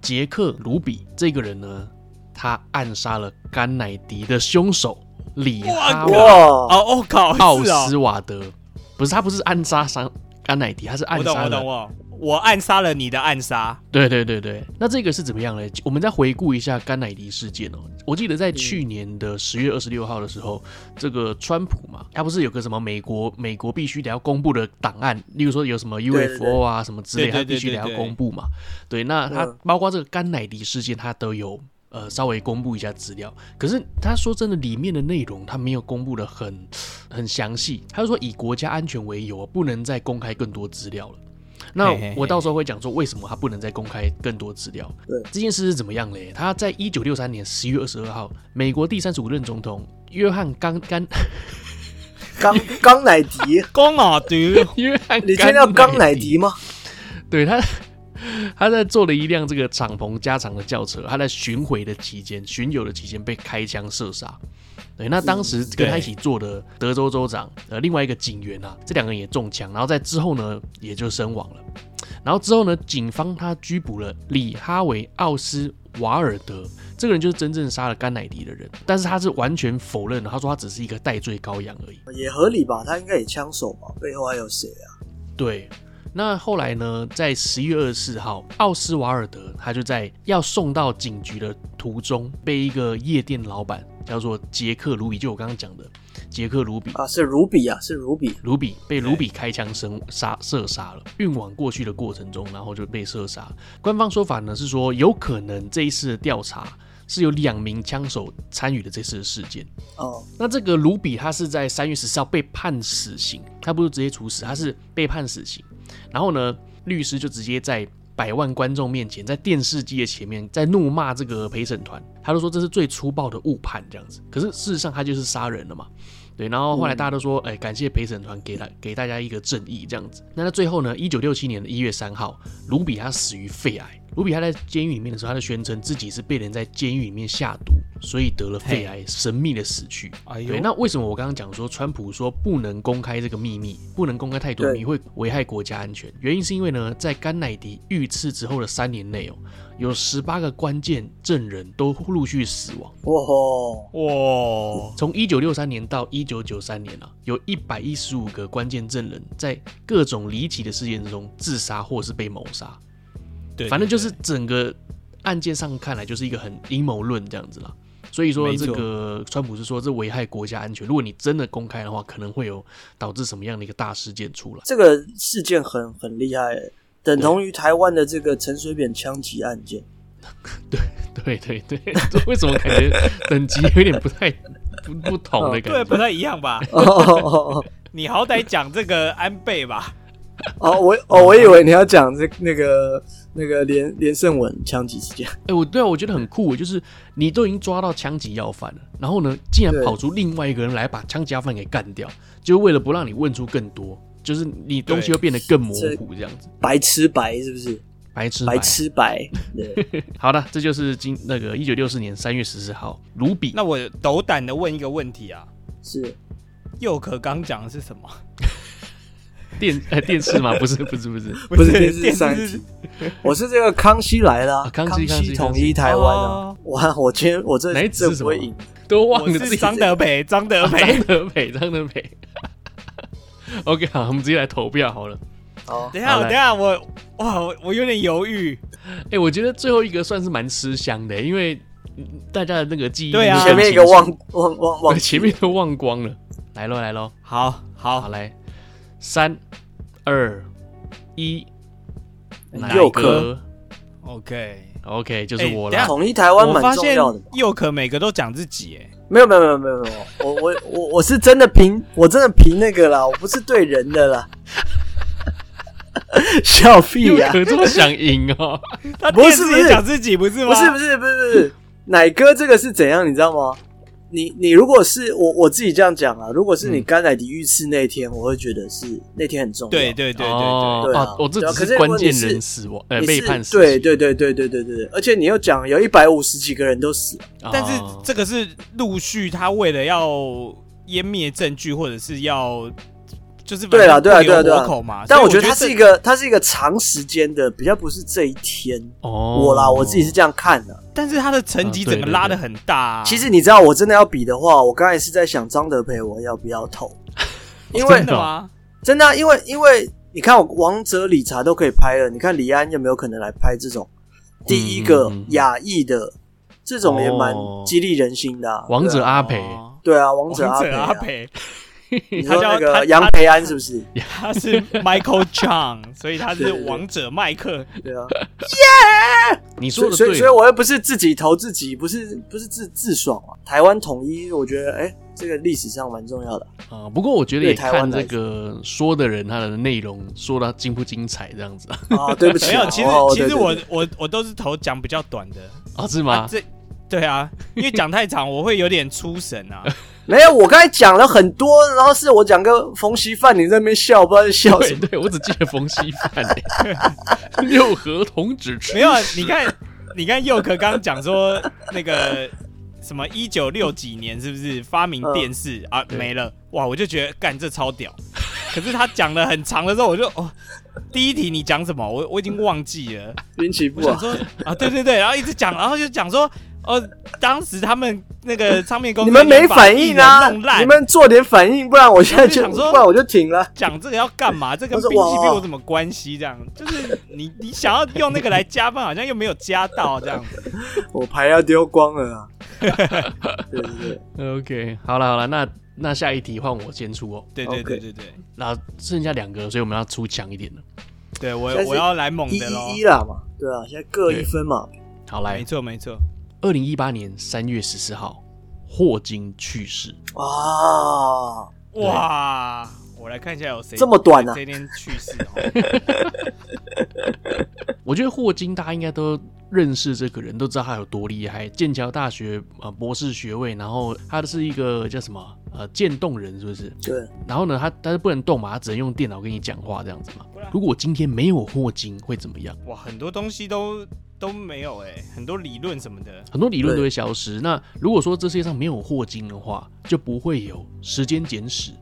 杰克·卢比这个人呢，他暗杀了甘乃迪的凶手李哈维哦哦靠，奥斯瓦德，不是他不是暗杀伤甘乃迪，他是暗杀了。我暗杀了你的暗杀，对对对对，那这个是怎么样呢？我们再回顾一下甘乃迪事件哦。我记得在去年的十月二十六号的时候，嗯、这个川普嘛，他不是有个什么美国美国必须得要公布的档案，例如说有什么 UFO 啊什么之类，他必须得要公布嘛。对，那他包括这个甘乃迪事件，他都有呃稍微公布一下资料。可是他说真的，里面的内容他没有公布的很很详细。他就说以国家安全为由，不能再公开更多资料了。那我到时候会讲说，为什么他不能再公开更多资料？对，这件事是怎么样嘞？他在一九六三年十月二十二号，美国第三十五任总统约翰甘甘 冈冈乃迪，冈 乃迪，约翰，你听到冈乃迪吗？对他，他在坐了一辆这个敞篷加长的轿车，他在巡回的期间，巡游的期间被开枪射杀。对，那当时跟他一起做的德州州长，呃，另外一个警员啊，这两个人也中枪，然后在之后呢，也就身亡了。然后之后呢，警方他拘捕了李哈维奥斯瓦尔德，这个人就是真正杀了甘乃迪的人，但是他是完全否认的，他说他只是一个代罪羔羊而已。也合理吧？他应该也枪手吧？背后还有谁啊？对。那后来呢，在十一月二十四号，奥斯瓦尔德他就在要送到警局的途中，被一个夜店老板叫做杰克卢比，就我刚刚讲的杰克卢比啊，是卢比啊，是卢比，卢比被卢比开枪生杀射杀了，运往过去的过程中，然后就被射杀。官方说法呢是说，有可能这一次的调查。是有两名枪手参与的这次的事件哦。那这个卢比他是在三月十四号被判死刑，他不是直接处死，他是被判死刑。然后呢，律师就直接在百万观众面前，在电视机的前面，在怒骂这个陪审团，他都说这是最粗暴的误判这样子。可是事实上他就是杀人了嘛。对，然后后来大家都说，哎，感谢陪审团给他给大家一个正义这样子。那他最后呢，一九六七年的一月三号，卢比他死于肺癌。卢比他在监狱里面的时候，他就宣称自己是被人在监狱里面下毒，所以得了肺癌，神秘的死去。哎呦，对，那为什么我刚刚讲说川普说不能公开这个秘密，不能公开太多秘密会危害国家安全？原因是因为呢，在甘乃迪遇刺之后的三年内哦，有十八个关键证人都陆续死亡。哇哇！从一九六三年到一九九三年啊，有一百一十五个关键证人在各种离奇的事件中自杀或是被谋杀。对，反正就是整个案件上看来就是一个很阴谋论这样子啦，所以说这个川普是说这危害国家安全，如果你真的公开的话，可能会有导致什么样的一个大事件出来。这个事件很很厉害，等同于台湾的这个陈水扁枪击案件。对对对对，这为什么感觉等级有点不太不不同的感觉？对，不太一样吧？你好歹讲这个安倍吧。哦，我哦，我以为你要讲这那个那个连连胜文枪击事件。哎、欸，我对啊，我觉得很酷，就是你都已经抓到枪击要犯了，然后呢，竟然跑出另外一个人来把枪击要犯给干掉，就为了不让你问出更多，就是你东西会变得更模糊，这样子。白吃白是不是？白吃白吃白。对，好的，这就是今那个一九六四年三月十四号，卢比。那我斗胆的问一个问题啊，是佑可刚讲的是什么？电呃电视吗？不是不是不是不是电视三集，我是这个康熙来了，康熙康熙统一台湾啊！哇，我今天我这哪次不会赢？都忘了自己张德培，张德培，张德培，张德培。OK，好，我们直接来投票好了。哦，等一下，等一下，我哇，我有点犹豫。哎，我觉得最后一个算是蛮吃香的，因为大家的那个记忆，对啊，前面一个忘忘忘忘，前面都忘光了。来喽，来喽，好好好来。三、二、一，佑可，OK，OK，就是我了。统一台湾蛮重要的。佑可每个都讲自己，哎，没有没有没有没有没有，我我我我是真的凭我真的凭那个啦，我不是对人的啦。笑屁呀！可这么想赢哦？他不是不是讲自己不是吗？不是不是不是不是，奶哥这个是怎样？你知道吗？你你如果是我我自己这样讲啊，如果是你甘乃迪遇刺那天，我会觉得是那天很重要。对对对对对，对啊，我这只是关键人死亡，呃，被判死。对对对对对对对，而且你又讲有一百五十几个人都死了，但是这个是陆续，他为了要湮灭证据，或者是要。就是对了，对了，对了，对啊。但我觉得它是一个，它是一个长时间的，比较不是这一天。哦，我啦，我自己是这样看的。但是他的成绩整个拉的很大。其实你知道，我真的要比的话，我刚才是在想张德培我要不要投？因为真的吗？真的，因为因为你看，我王者理查都可以拍了，你看李安有没有可能来拍这种第一个亚裔的这种也蛮激励人心的。王者阿培，对啊，王者阿培。他叫那个杨培安是不是？他是 Michael Chang，所以他是王者麦克。对啊，耶！你说的对，所以所以我又不是自己投自己，不是不是自自爽啊。台湾统一，我觉得哎、欸，这个历史上蛮重要的啊。不过我觉得也看这个说的人他的内容说的精不精彩这样子啊。对不起，没有，其实其实我我我都是投讲比较短的啊，是吗？这对啊，因为讲太长我会有点出神啊。没有，我刚才讲了很多，然后是我讲个冯锡范，你在那边笑，不知道在笑什么。对，对我只记得冯锡范。六合童子吃。没有，你看，你看佑可刚刚讲说那个什么一九六几年是不是发明电视、嗯、啊？没了，哇！我就觉得干这超屌。可是他讲了很长的时候，我就哦，第一题你讲什么？我我已经忘记了。运气不好。说啊，对对对，然后一直讲，然后就讲说。哦，当时他们那个唱片公司，你们没反应啊？你们做点反应，不然我现在就，想说，不然我就停了。讲这个要干嘛？这跟兵器兵有什么关系？这样就是你你想要用那个来加分，好像又没有加到这样子。我牌要丢光了啊！对对对，OK，好了好了，那那下一题换我先出哦。对对对对对，那剩下两个，所以我们要出强一点的。对我我要来猛的喽！一一啦嘛，对啊，现在各一分嘛。好来，没错没错。二零一八年三月十四号，霍金去世。哇哇！我来看一下有谁这么短啊？这天去世。我觉得霍金大家应该都认识这个人，都知道他有多厉害。剑桥大学呃博士学位，然后他是一个叫什么呃渐冻人，是不是？对。然后呢，他他是不能动嘛，他只能用电脑跟你讲话这样子嘛。如果今天没有霍金，会怎么样？哇，很多东西都。都没有哎、欸，很多理论什么的，很多理论都会消失。那如果说这世界上没有霍金的话，就不会有时间简史，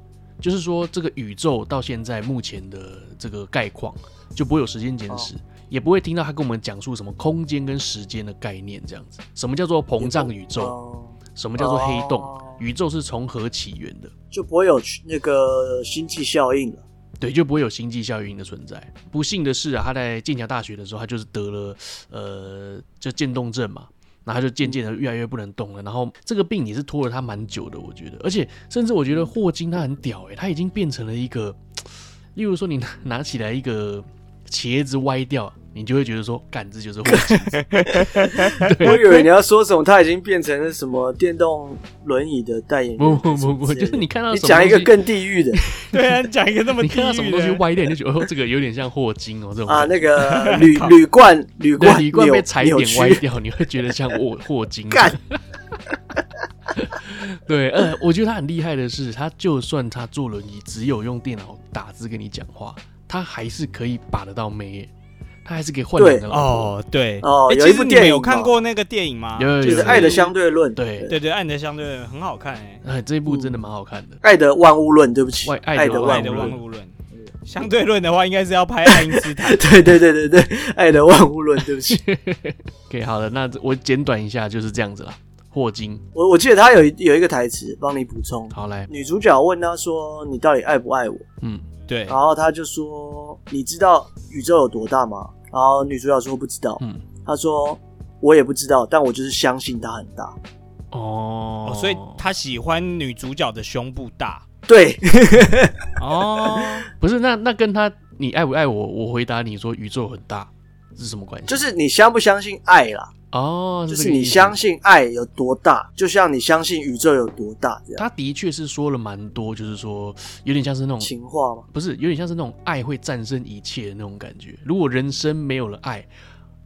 就是说这个宇宙到现在目前的这个概况，就不会有时间简史，也不会听到他跟我们讲述什么空间跟时间的概念这样子。什么叫做膨胀宇宙？什么叫做黑洞？宇宙是从何起源的？就不会有那个星际效应了。对，就不会有星际效应的存在。不幸的是啊，他在剑桥大学的时候，他就是得了呃，就渐冻症嘛，然后他就渐渐的越来越不能动了。然后这个病也是拖了他蛮久的，我觉得。而且甚至我觉得霍金他很屌诶，他已经变成了一个，例如说你拿拿起来一个茄子歪掉。你就会觉得说，干，这就是霍金。我以为你要说什么，他已经变成了什么电动轮椅的代言人。不不不不，就是你看到你讲一个更地狱的，对啊，讲一个那么地的，你看到什么东西歪掉，你就觉得哦，这个有点像霍金哦，这种啊，那个 铝铝罐铝罐铝罐被踩点歪掉，你会觉得像霍霍金。干，对，呃，我觉得他很厉害的是，他就算他坐轮椅，只有用电脑打字跟你讲话，他还是可以把得到妹。他还是给换人的哦，对哦，有一部电影有看过那个电影吗？就是《爱的相对论》。对对对，《爱的相对论》很好看哎，哎，这一部真的蛮好看的，《爱的万物论》。对不起，《爱的万物论》。相对论的话，应该是要拍爱因斯坦。对对对对对，《爱的万物论》。对不起。OK，好了，那我简短一下，就是这样子了。霍金，我我记得他有有一个台词，帮你补充。好来，女主角问他说：“你到底爱不爱我？”嗯，对。然后他就说：“你知道宇宙有多大吗？”然后女主角说不知道，嗯，他说我也不知道，但我就是相信它很大。哦，哦，所以他喜欢女主角的胸部大。对，哦，不是，那那跟他你爱不爱我？我回答你说宇宙很大，是什么关系？就是你相不相信爱啦。哦，就是你相信爱有多大，就像你相信宇宙有多大这样。他的确是说了蛮多，就是说有点像是那种情话吗？不是，有点像是那种爱会战胜一切的那种感觉。如果人生没有了爱，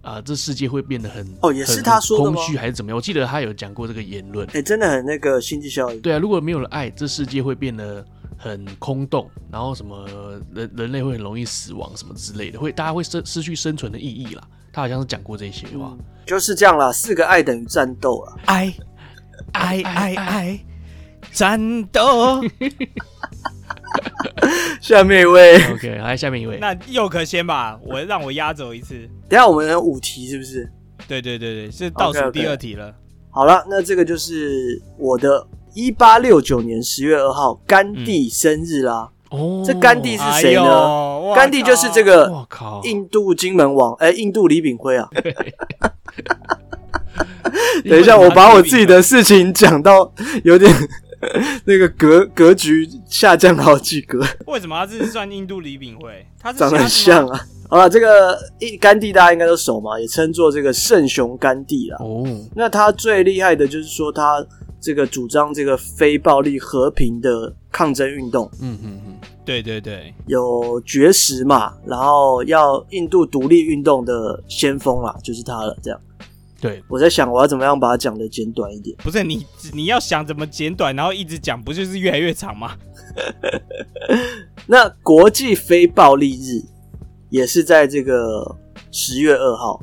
啊，这世界会变得很哦，也是他说的吗？空虚还是怎么样？我记得他有讲过这个言论。哎，真的很那个星际效应。对啊，如果没有了爱，这世界会变得很空洞，然后什么人人类会很容易死亡什么之类的，会大家会失失去生存的意义啦。他好像是讲过这些话，嗯、就是这样啦。四个爱等于战斗啊，爱爱爱爱战斗。下面一位，OK，来下面一位。那佑可先吧，我让我压轴一次。等下我们有五题是不是？对对对对，是倒数第二题了。Okay, okay. 好了，那这个就是我的一八六九年十月二号甘地生日啦。哦、嗯，这甘地是谁呢？哎、甘地就是这个印度金门王，哎、欸，印度李炳辉啊。等一下，我把我自己的事情讲到有点。那个格格局下降好几格。为什么他是算印度李炳辉？他是长得很像啊。好了，这个甘地大家应该都熟嘛，也称作这个圣雄甘地啦。哦，那他最厉害的就是说他这个主张这个非暴力和平的抗争运动。嗯嗯嗯，对对对，有绝食嘛，然后要印度独立运动的先锋啦，就是他了，这样。对，我在想我要怎么样把它讲的简短一点。不是你，你要想怎么简短，然后一直讲，不就是越来越长吗？那国际非暴力日也是在这个十月二号，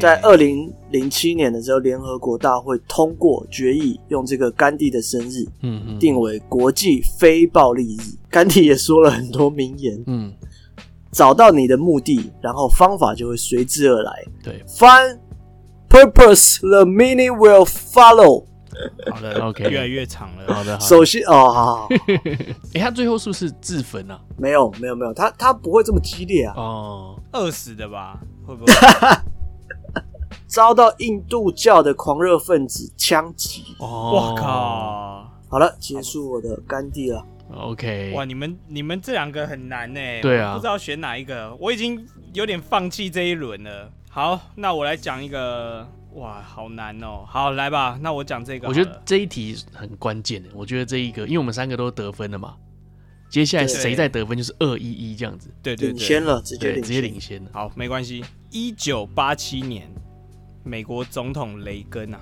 在二零零七年的时候，联合国大会通过决议，用这个甘地的生日，嗯嗯，定为国际非暴力日。甘地也说了很多名言，嗯，找到你的目的，然后方法就会随之而来。对，翻。Purpose, the meaning will follow。好的，OK，越来越长了。好的，好的首先哦，好好好。哎，他最后是不是自焚啊？没有，没有，没有，他他不会这么激烈啊。哦，饿死的吧？会不会？遭到印度教的狂热分子枪击。哦，我靠！好了，结束我的甘地了。OK。哇，你们你们这两个很难呢。对啊，不知道选哪一个。我已经有点放弃这一轮了。好，那我来讲一个，哇，好难哦。好，来吧，那我讲这个。我觉得这一题很关键的。我觉得这一个，因为我们三个都得分了嘛，接下来谁再得分就是二一一这样子。对对对，领先了，直接直接领先了。好，没关系。一九八七年，美国总统雷根啊，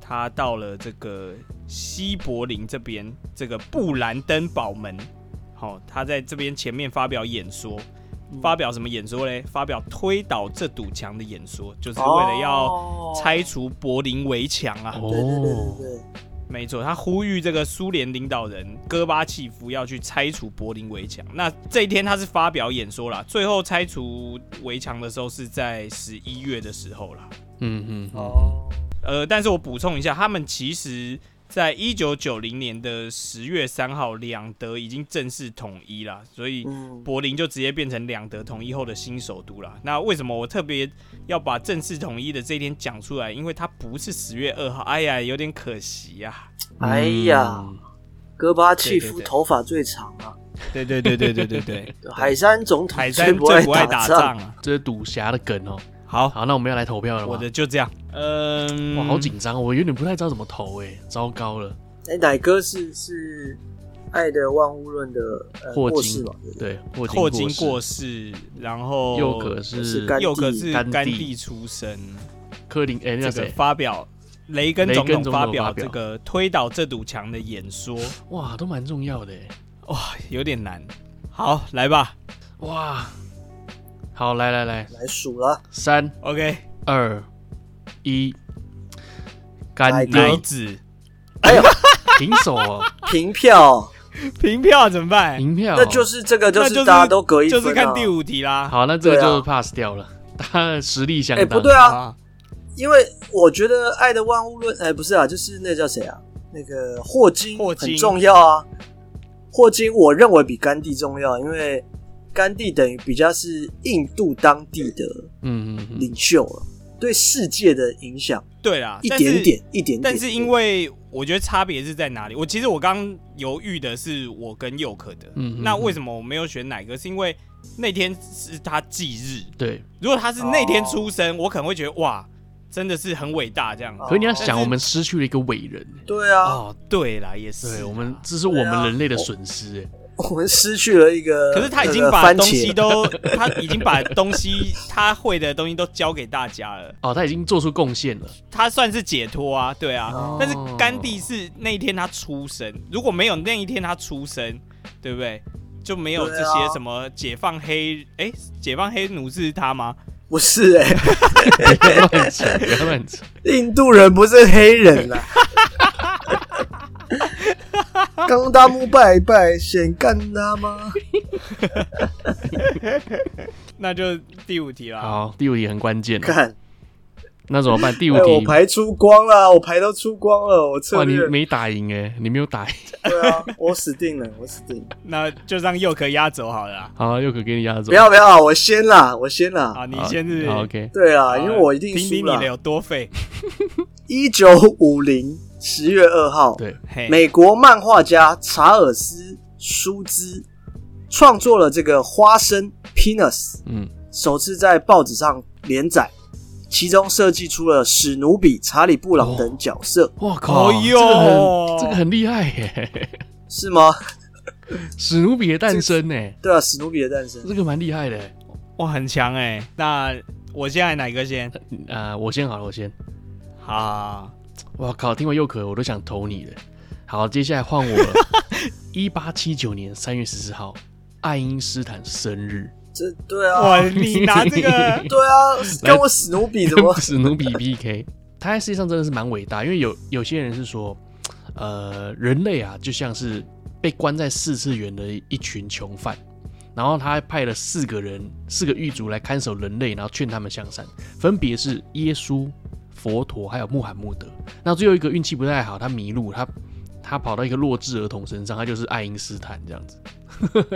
他到了这个西柏林这边，这个布兰登堡门，好，他在这边前面发表演说。发表什么演说嘞？发表推倒这堵墙的演说，就是为了要拆除柏林围墙啊！对对对对对，没错，他呼吁这个苏联领导人戈巴契夫要去拆除柏林围墙。那这一天他是发表演说啦，最后拆除围墙的时候是在十一月的时候啦。嗯嗯哦，呃，但是我补充一下，他们其实。在一九九零年的十月三号，两德已经正式统一了，所以柏林就直接变成两德统一后的新首都了。那为什么我特别要把正式统一的这一天讲出来？因为它不是十月二号，哎呀，有点可惜呀、啊。哎呀，戈巴契夫头发最长啊！对对对对对对对，海山总统海山最不爱打仗啊，这是赌侠的梗哦。好好，那我们要来投票了吗？我的就这样。嗯，哇，好紧张，我有点不太知道怎么投，哎，糟糕了。哎，奶哥是是《爱的万物论》的霍金嘛？对，霍金过世，然后又可是又可是甘地出生。柯林，哎，那谁发表？雷根总统发表这个推倒这堵墙的演说。哇，都蛮重要的，哇，有点难。好，来吧。哇。好，来来来，来数了，三，OK，二，一，甘地子，哎呦，平手哦，平票，平票怎么办？平票，那就是这个，就是大家都隔一分，就是看第五题啦。好，那这个就 pass 掉了，他的实力相当。哎，不对啊，因为我觉得《爱的万物论》，哎，不是啊，就是那叫谁啊？那个霍金，霍金。很重要啊。霍金，我认为比甘地重要，因为。甘地等于比较是印度当地的嗯领袖了，对世界的影响对啦，一点点一点点。但是因为我觉得差别是在哪里？我其实我刚犹豫的是我跟佑可的，嗯，那为什么我没有选哪个？是因为那天是他忌日，对。如果他是那天出生，我可能会觉得哇，真的是很伟大这样。可是你要想，我们失去了一个伟人，对啊，哦，对啦，也是，对我们这是我们人类的损失，我们失去了一个，可是他已经把东西都，他已经把东西他会的东西都教给大家了。哦，他已经做出贡献了，他算是解脱啊，对啊。哦、但是甘地是那一天他出生，如果没有那一天他出生，对不对？就没有这些什么解放黑，哎、啊，解放黑奴是他吗？不是哎、欸，别乱扯，别乱扯。印度人不是黑人啦。刚大木拜拜，先干他吗？那就第五题了。好，第五题很关键。看，那怎么办？第五题，欸、我牌出光了，我牌都出光了，我策略哇，你没打赢哎，你没有打赢。对啊，我死定了，我死定了。那就让佑可压轴好了。好，佑可给你压轴。不要不要，我先啦，我先啦。啊，你先是，是。OK。对啊，因为我一定输了。听听你的有多废。一九五零。十月二号，对，美国漫画家查尔斯·舒兹创作了这个花生 （Peanuts），嗯，首次在报纸上连载，其中设计出了史努比、查理布朗等角色。哇靠，哟，这个很厉害耶，是吗？史努比的诞生呢？对啊，史努比的诞生，这个蛮厉害的，哇，很强哎。那我现在哪个先？啊、呃，我先好了，我先。好，好，好。哇靠！听完又可，我都想投你了。好，接下来换我了。一八七九年三月十四号，爱因斯坦生日。这对啊，哇，你拿这个？对啊，跟我史努比怎么？史努比 PK，他在世界上真的是蛮伟大。因为有有些人是说，呃，人类啊，就像是被关在四次元的一群囚犯，然后他还派了四个人，四个狱卒来看守人类，然后劝他们向善，分别是耶稣。佛陀还有穆罕默德，那最后一个运气不太好，他迷路，他他跑到一个弱智儿童身上，他就是爱因斯坦这样子。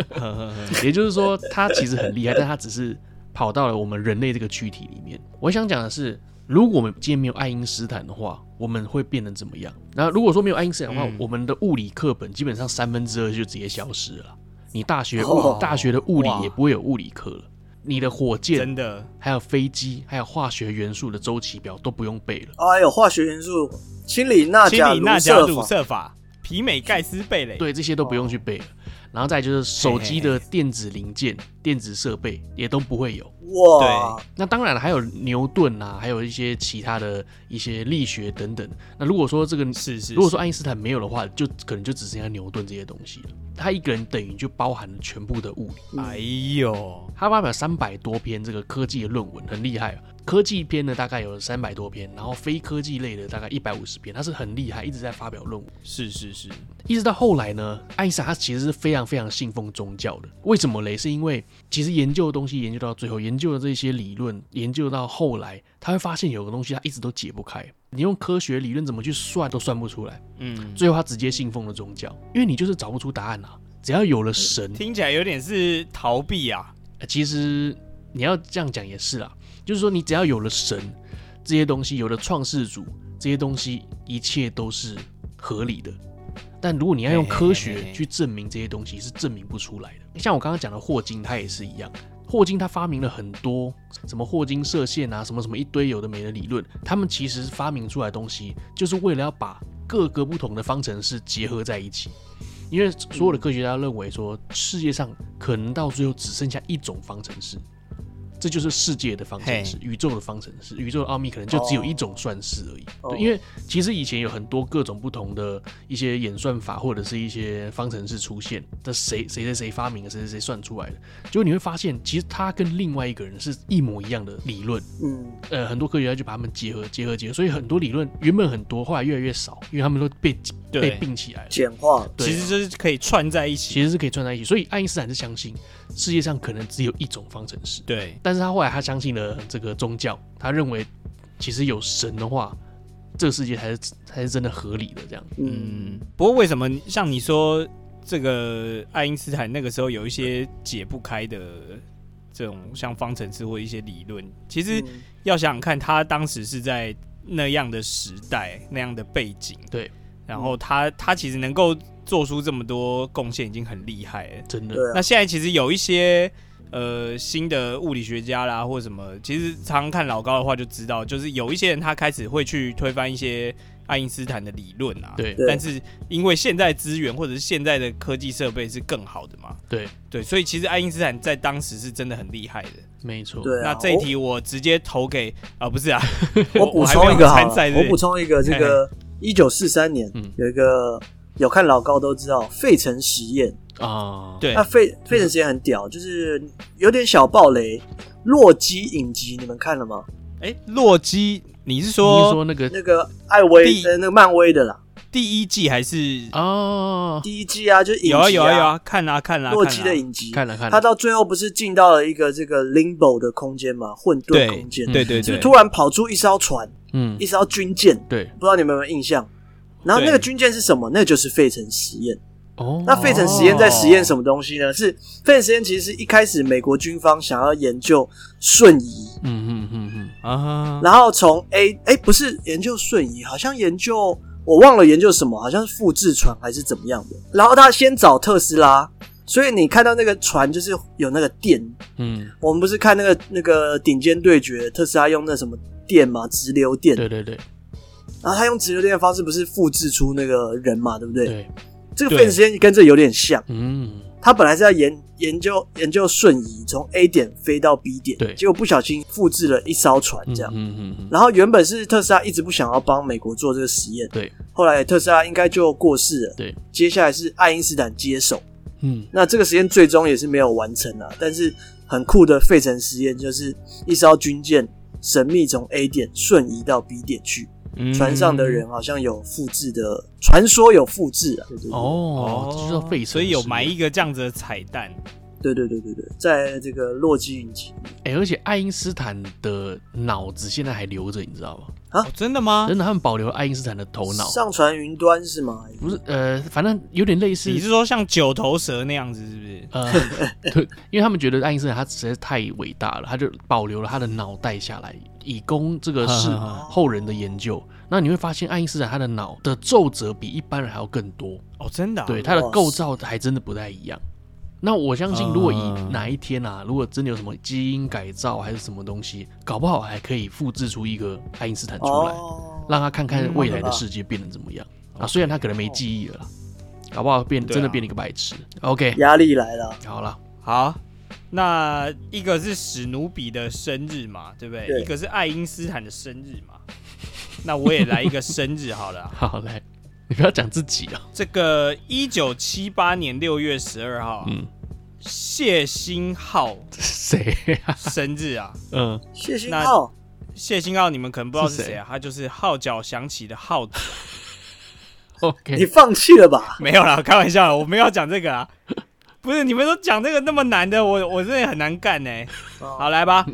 也就是说，他其实很厉害，但他只是跑到了我们人类这个躯体里面。我想讲的是，如果我们今天没有爱因斯坦的话，我们会变得怎么样？那如果说没有爱因斯坦的话，嗯、我们的物理课本基本上三分之二就直接消失了。你大学物、哦、大学的物理也不会有物理课了。你的火箭真的，还有飞机，还有化学元素的周期表都不用背了。哎呦，化学元素，氢锂钠钾鲁涩法，皮美盖斯贝雷，对，这些都不用去背了。哦然后再就是手机的电子零件、嘿嘿嘿电子设备也都不会有哇。对，那当然了，还有牛顿啊，还有一些其他的一些力学等等。那如果说这个是是，是，如果说爱因斯坦没有的话，就可能就只剩下牛顿这些东西了。他一个人等于就包含了全部的物理。哎呦，他发表三百多篇这个科技的论文，很厉害啊。科技篇呢，大概有三百多篇，然后非科技类的大概一百五十篇，他是很厉害，一直在发表论文。是是是，一直到后来呢，爱因斯坦他其实是非常非常信奉宗教的。为什么嘞？是因为其实研究的东西研究到最后，研究的这些理论研究到后来，他会发现有个东西他一直都解不开，你用科学理论怎么去算都算不出来。嗯，最后他直接信奉了宗教，因为你就是找不出答案啊。只要有了神，听起来有点是逃避啊。其实你要这样讲也是啦。就是说，你只要有了神这些东西，有了创世主这些东西，一切都是合理的。但如果你要用科学去证明这些东西，是证明不出来的。像我刚刚讲的霍金，他也是一样。霍金他发明了很多什么霍金射线啊，什么什么一堆有的没的理论，他们其实发明出来的东西，就是为了要把各个不同的方程式结合在一起。因为所有的科学家认为说，世界上可能到最后只剩下一种方程式。这就是世界的方程式，宇宙的方程式，宇宙的奥秘可能就只有一种算式而已。Oh. 对，因为其实以前有很多各种不同的一些演算法或者是一些方程式出现，这谁谁谁谁发明的，谁谁谁算出来的。结果你会发现，其实他跟另外一个人是一模一样的理论。嗯，呃，很多科学家就把他们结合、结合、结合，所以很多理论原本很多，后来越来越少，因为他们都被被并起来了，简化。对，其实就是可以串在一起，其实是可以串在一起。所以爱因斯坦是相信世界上可能只有一种方程式。对。但是他后来他相信了这个宗教，他认为其实有神的话，这个世界才是才是真的合理的这样。嗯，不过为什么像你说这个爱因斯坦那个时候有一些解不开的这种像方程式或一些理论，其实要想想看，他当时是在那样的时代那样的背景，对，然后他他其实能够做出这么多贡献已经很厉害了，真的。那现在其实有一些。呃新的物理学家啦，或什么，其实常常看老高的话就知道，就是有一些人他开始会去推翻一些爱因斯坦的理论啊。对。但是因为现在资源或者是现在的科技设备是更好的嘛。对对，所以其实爱因斯坦在当时是真的很厉害的。没错。对、啊。那这一题我直接投给啊，不是啊，我补充一个好了，我补充一个这个一九四三年有一个。有看老高都知道费城实验啊，对，那费费城实验很屌，就是有点小暴雷。洛基影集你们看了吗？哎、欸，洛基，你是说你是说那个那个艾薇的那个漫威的啦？第一季还是哦，第一季啊，就是影集啊，有啊有啊有啊，看啊看啊，洛基的影集，看了看了。他到最后不是进到了一个这个 limbo 的空间嘛，混沌空间，对对对，就突然跑出一艘船，嗯，一艘军舰，对，不知道你们有没有印象？然后那个军舰是什么？那就是费城实验。哦，那费城实验在实验什么东西呢？是费城实验其实是一开始美国军方想要研究瞬移。嗯嗯嗯嗯啊。然后从 A 哎不是研究瞬移，好像研究我忘了研究什么，好像是复制船还是怎么样的。然后他先找特斯拉，所以你看到那个船就是有那个电。嗯，我们不是看那个那个顶尖对决，特斯拉用那什么电嘛，直流电。对对对。然后他用直流电的方式，不是复制出那个人嘛，对不对？对，这个费时间跟这有点像。嗯，他本来是要研研究研究瞬移，从 A 点飞到 B 点，对，结果不小心复制了一艘船，这样。嗯嗯，嗯，嗯。然后原本是特斯拉一直不想要帮美国做这个实验，对。后来特斯拉应该就过世了，对。接下来是爱因斯坦接手，嗯。那这个实验最终也是没有完成啊，但是很酷的费城实验就是一艘军舰神秘从 A 点瞬移到 B 点去。船上的人好像有复制的传说，有复制啊，对对对哦，就是费城，所以有埋一个这样子的彩蛋。对对对对对，在这个洛基影集，哎、欸，而且爱因斯坦的脑子现在还留着，你知道吗？啊、哦，真的吗？真的，他们保留爱因斯坦的头脑，上传云端是吗？不是，呃，反正有点类似。你是说像九头蛇那样子，是不是？呃，对，因为他们觉得爱因斯坦他实在是太伟大了，他就保留了他的脑袋下来，以供这个是后人的研究。那你会发现，爱因斯坦他的脑的皱褶比一般人还要更多哦，真的、啊？对，他的构造还真的不太一样。那我相信，如果以哪一天啊，如果真的有什么基因改造还是什么东西，搞不好还可以复制出一个爱因斯坦出来，让他看看未来的世界变得怎么样啊。虽然他可能没记忆了，搞不好变真的变了一个白痴。OK，压力来了。好了，好，那一个是史努比的生日嘛，对不对？对。一个是爱因斯坦的生日嘛。那我也来一个生日好了。好来，你不要讲自己啊。这个一九七八年六月十二号，嗯，谢星浩谁啊？生日啊？嗯，谢星浩，谢星浩，你们可能不知道是谁啊？他就是号角响起的号子。OK，你放弃了吧？没有啦，开玩笑，我没有讲这个啊。不是，你们都讲这个那么难的，我我真的很难干呢。好，来吧。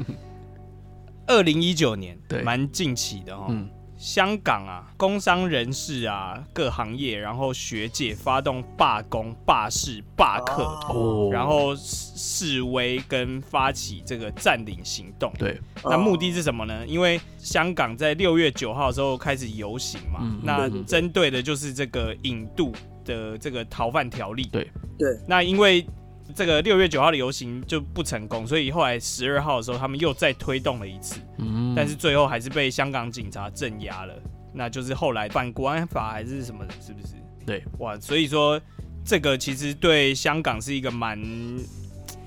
二零一九年，对，蛮近期的哦。嗯。香港啊，工商人士啊，各行业，然后学界发动罢工、罢市、罢课，哦，然后示威跟发起这个占领行动。对，那目的是什么呢？因为香港在六月九号的时候开始游行嘛，嗯、那针对的就是这个引渡的这个逃犯条例。对对，那因为。这个六月九号的游行就不成功，所以后来十二号的时候，他们又再推动了一次，嗯，但是最后还是被香港警察镇压了。那就是后来反国安法还是什么的，是不是？对，哇，所以说这个其实对香港是一个蛮。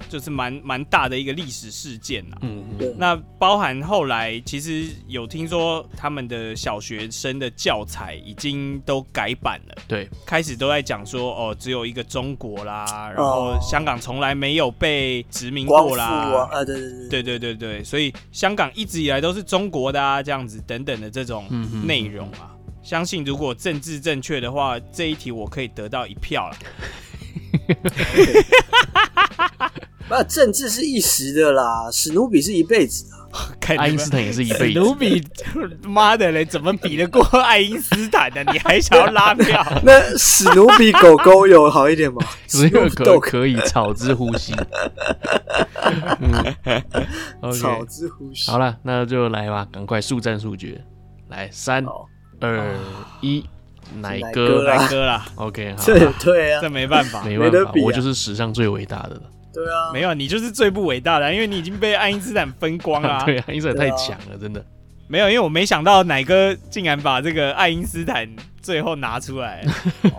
就是蛮蛮大的一个历史事件呐，嗯，对。那包含后来其实有听说他们的小学生的教材已经都改版了，对，开始都在讲说哦，只有一个中国啦，然后香港从来没有被殖民过啦，啊，对对对，对对对对，所以香港一直以来都是中国的啊，这样子等等的这种内容啊，相信如果政治正确的话，这一题我可以得到一票了。那政治是一时的啦，史努比是一辈子的。爱因斯坦也是一辈子。史努比，妈的嘞，怎么比得过 爱因斯坦呢？你还想要拉票？那史努比狗狗有好一点吗？只有狗可以草之呼吸。嗯，OK，草之呼吸。好了，那就来吧，赶快速战速决。来，三二一，奶哥，奶哥啦。OK，好。这对啊，这没办法，没办法，我就是史上最伟大的了。对啊，没有，你就是最不伟大的，因为你已经被爱因斯坦分光了、啊。对，爱因斯坦太强了，真的。没有，因为我没想到奶哥竟然把这个爱因斯坦最后拿出来。哦、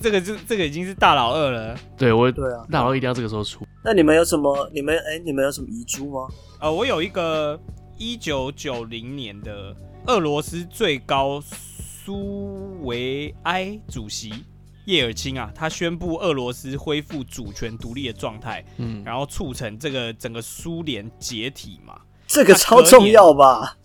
这个就这个已经是大老二了。对，我对啊，大老二一定要这个时候出。那你们有什么？你们哎，你们有什么遗珠吗？呃，我有一个一九九零年的俄罗斯最高苏维埃主席叶尔钦啊，他宣布俄罗斯恢复主权独立的状态，嗯，然后促成这个整个苏联解体嘛。这个超重要吧？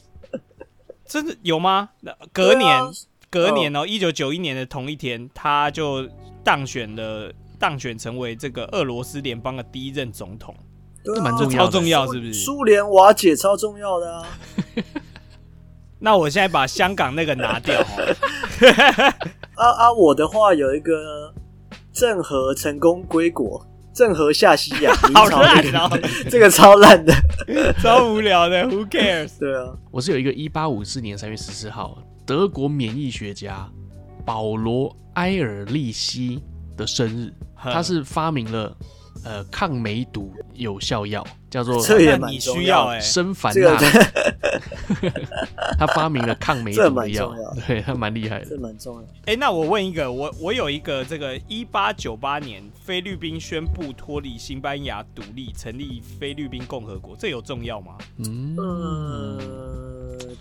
真的有吗？那隔年，啊、隔年哦，一九九一年的同一天，他就当选了，当选成为这个俄罗斯联邦的第一任总统。这蛮重要，超重要，是不是？苏联瓦解超重要的啊！那我现在把香港那个拿掉。啊啊！我的话有一个郑和成功归国，郑和下西洋，好烂哦！这个超烂的，超无聊的。Who cares？对啊，我是有一个一八五四年三月十四号，德国免疫学家保罗埃尔利希的生日，他是发明了。呃，抗梅毒有效药叫做这也你需要哎，生凡纳，他发明了抗梅毒的。药，对他蛮厉害的，这蛮重要。哎，那我问一个，我我有一个这个一八九八年菲律宾宣布脱离西班牙独立，成立菲律宾共和国，这有重要吗？嗯。呃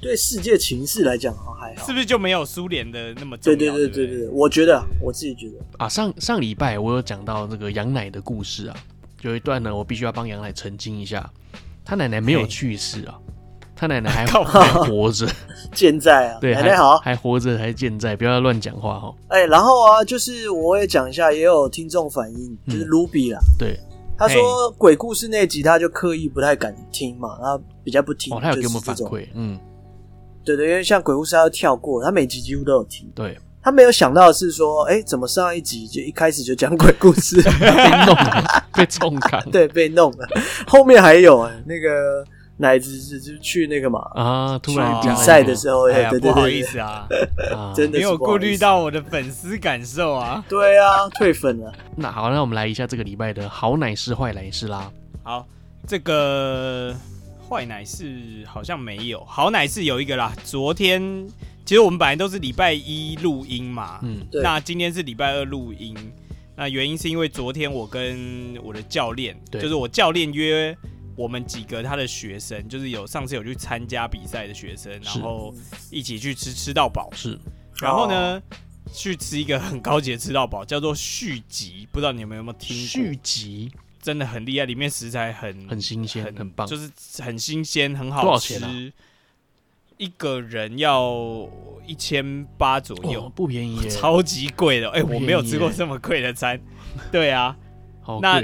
对世界情势来讲，还好，是不是就没有苏联的那么重要？对对对对对，我觉得，我自己觉得。啊，上上礼拜我有讲到那个羊奶的故事啊，有一段呢，我必须要帮杨奶澄清一下，他奶奶没有去世啊，他奶奶还 还活着，健在啊，对，奶奶好，还活着，还健在，不要乱讲话哈。哎，然后啊，就是我也讲一下，也有听众反映，就是卢比啊，对，他说鬼故事那集他就刻意不太敢听嘛，他比较不听，哦，他有给我们反馈，嗯。对对，因为像鬼故事他要跳过，他每集几乎都有听。对，他没有想到的是说，哎，怎么上一集就一开始就讲鬼故事，被弄了，被重看，对，被弄了。后面还有哎，那个奶子是就去那个嘛啊，突然比赛的时候，哎呀，不好意思啊，真的没有顾虑到我的粉丝感受啊。对啊，退粉了。那好，那我们来一下这个礼拜的好奶是坏奶是啦。好，这个。坏奶是好像没有，好奶是有一个啦。昨天其实我们本来都是礼拜一录音嘛，嗯，那今天是礼拜二录音，那原因是因为昨天我跟我的教练，就是我教练约我们几个他的学生，就是有上次有去参加比赛的学生，然后一起去吃吃到饱，是。然后呢，哦、去吃一个很高级的吃到饱，叫做续集，不知道你们有没有听过？续集。真的很厉害，里面食材很很新鲜，很棒，就是很新鲜，很好吃。多少钱啊？一个人要一千八左右，哦，不便宜，超级贵的。哎，欸，我没有吃过这么贵的餐。对啊。那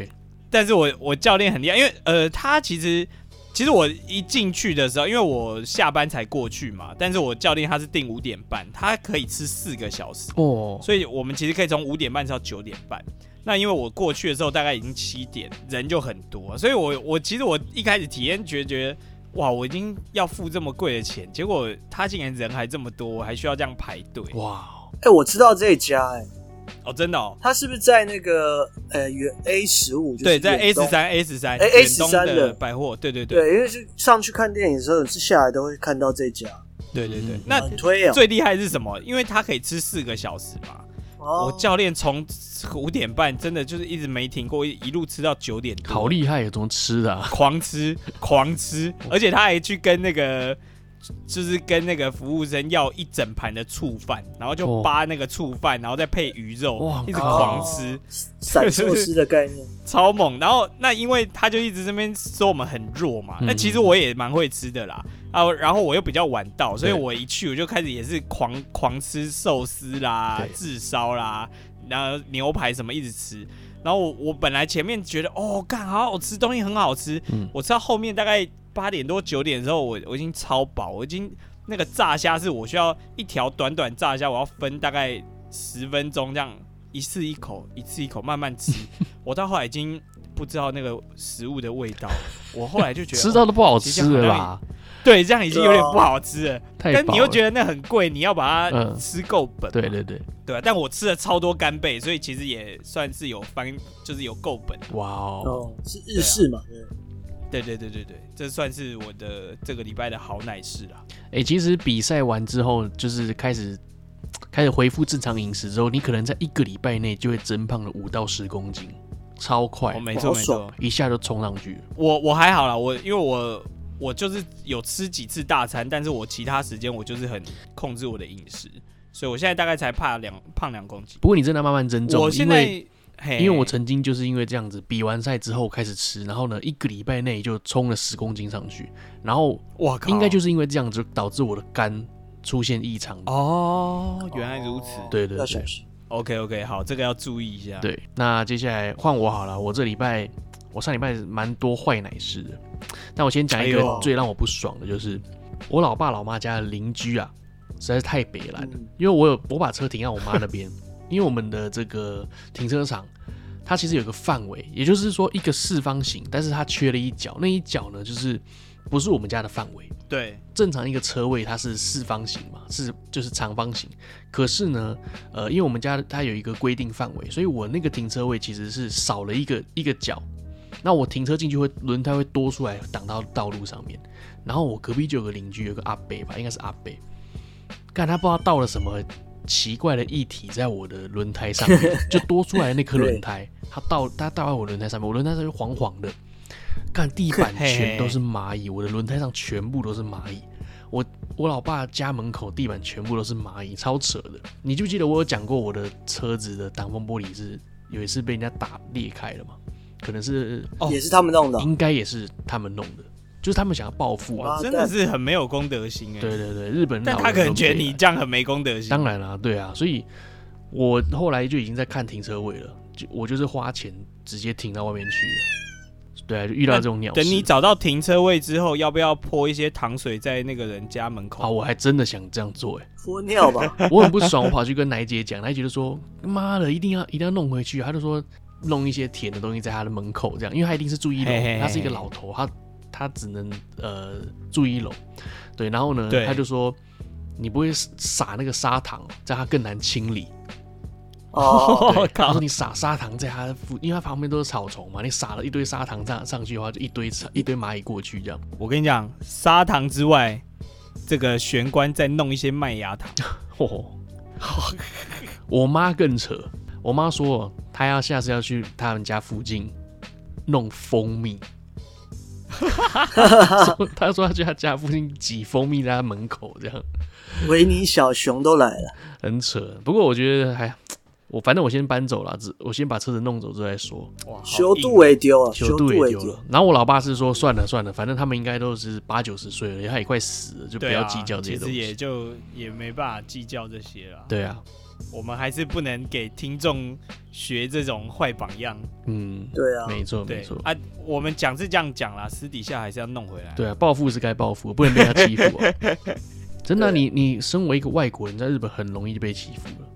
但是我我教练很厉害，因为呃，他其实其实我一进去的时候，因为我下班才过去嘛，但是我教练他是定五点半，他可以吃四个小时哦，所以我们其实可以从五点半吃到九点半。那因为我过去的时候大概已经七点，人就很多，所以我我其实我一开始体验觉得觉得哇，我已经要付这么贵的钱，结果他竟然人还这么多，还需要这样排队。哇，哎、欸，我知道这一家、欸，哎，哦，真的哦，他是不是在那个呃远 A 十五？对，在 A 十三 A 十三哎 A 十三的百货，对对对，对，因为是上去看电影的时候是下来都会看到这家，对对对，嗯、那推啊，最厉害是什么？因为他可以吃四个小时嘛。我教练从五点半真的就是一直没停过，一路吃到九点多，好厉害，有怎么吃的？啊？狂吃，狂吃，而且他还去跟那个，就是跟那个服务生要一整盘的醋饭，然后就扒那个醋饭，然后再配鱼肉，哇，一直狂吃，散寿司的概念，超猛。然后那因为他就一直这边说我们很弱嘛，那其实我也蛮会吃的啦。啊，然后我又比较晚到，所以我一去我就开始也是狂狂吃寿司啦、炙烧啦，然后牛排什么一直吃。然后我我本来前面觉得哦，干好好吃，东西很好吃。嗯，我吃到后面大概八点多九点的时候，我我已经超饱，我已经那个炸虾是我需要一条短短炸虾，我要分大概十分钟这样一次一口一次一口慢慢吃。我到后来已经不知道那个食物的味道，我后来就觉得 吃到都不好吃了啦。对，这样已经有点不好吃了。太饱了，但你又觉得那很贵，你要把它吃够本。对对对，对啊。但我吃了超多干贝，所以其实也算是有翻，就是有够本。哇哦，是日式嘛？对对对对对对，这算是我的这个礼拜的好奶事了。哎，其实比赛完之后，就是开始开始恢复正常饮食之后，你可能在一个礼拜内就会增胖了五到十公斤，超快。哦，没错没错，一下就冲上去。我我还好啦，我因为我我就是有吃几次大餐，但是我其他时间我就是很控制我的饮食，所以我现在大概才胖两胖两公斤。不过你真的慢慢增重，我现在。因为我曾经就是因为这样子，比完赛之后开始吃，然后呢，一个礼拜内就冲了十公斤上去，然后哇靠，应该就是因为这样子导致我的肝出现异常。哦，原来如此，对对对，OK OK，好，这个要注意一下。对，那接下来换我好了，我这礼拜我上礼拜蛮多坏奶事的，但我先讲一个最让我不爽的，就是我老爸老妈家的邻居啊，实在是太北烂了，因为我有我把车停在我妈那边。因为我们的这个停车场，它其实有个范围，也就是说一个四方形，但是它缺了一角，那一角呢，就是不是我们家的范围。对，正常一个车位它是四方形嘛，是就是长方形。可是呢，呃，因为我们家它有一个规定范围，所以我那个停车位其实是少了一个一个角。那我停车进去会轮胎会多出来挡到道路上面。然后我隔壁就有个邻居，有个阿伯吧，应该是阿伯，看他不知道倒了什么。奇怪的液体在我的轮胎上面，就多出来的那颗轮胎，它倒它倒在我轮胎上面，我轮胎上就黄黄的，看地板全都是蚂蚁，我的轮胎上全部都是蚂蚁，我我老爸家门口地板全部都是蚂蚁，超扯的。你就记得我有讲过我的车子的挡风玻璃是有一次被人家打裂开了吗？可能是哦，也是他们弄的，应该也是他们弄的。就是他们想要报复啊，真的是很没有公德心哎。对对对，日本人，但他可能觉得你这样很没公德心。当然啦，对啊，所以我后来就已经在看停车位了，就我就是花钱直接停到外面去了。对啊，就遇到这种鸟。等你找到停车位之后，要不要泼一些糖水在那个人家门口？啊，我还真的想这样做哎，泼尿吧。我很不爽，我跑去跟奶姐讲，奶姐就说：“妈的，一定要一定要弄回去。”她就说弄一些甜的东西在他的门口，这样，因为他一定是注意力，他是一个老头，他。他只能呃住一楼，对，然后呢，他就说你不会撒那个砂糖，这样他更难清理。哦，他说你撒砂糖在他的附，因为他旁边都是草丛嘛，你撒了一堆砂糖上上去的话，就一堆一堆蚂蚁过去这样。我跟你讲，砂糖之外，这个玄关再弄一些麦芽糖。哦，我妈更扯，我妈说她要下次要去他们家附近弄蜂蜜。他说他去他家附近挤蜂蜜在他门口，这样维尼小熊都来了，很扯。不过我觉得还我反正我先搬走了，只我先把车子弄走之后再说。哇，修度也丢了，修度也丢了。然后我老爸是说算了算了，反正他们应该都是八九十岁了，他也快死了，就不要计较这些东西。其实也就也没办法计较这些了。对啊。我们还是不能给听众学这种坏榜样。嗯，对啊，没错，没错啊。我们讲是这样讲啦，私底下还是要弄回来。对啊，报复是该报复，不能被他欺负啊。真的啊，你你身为一个外国人，在日本很容易就被欺负了。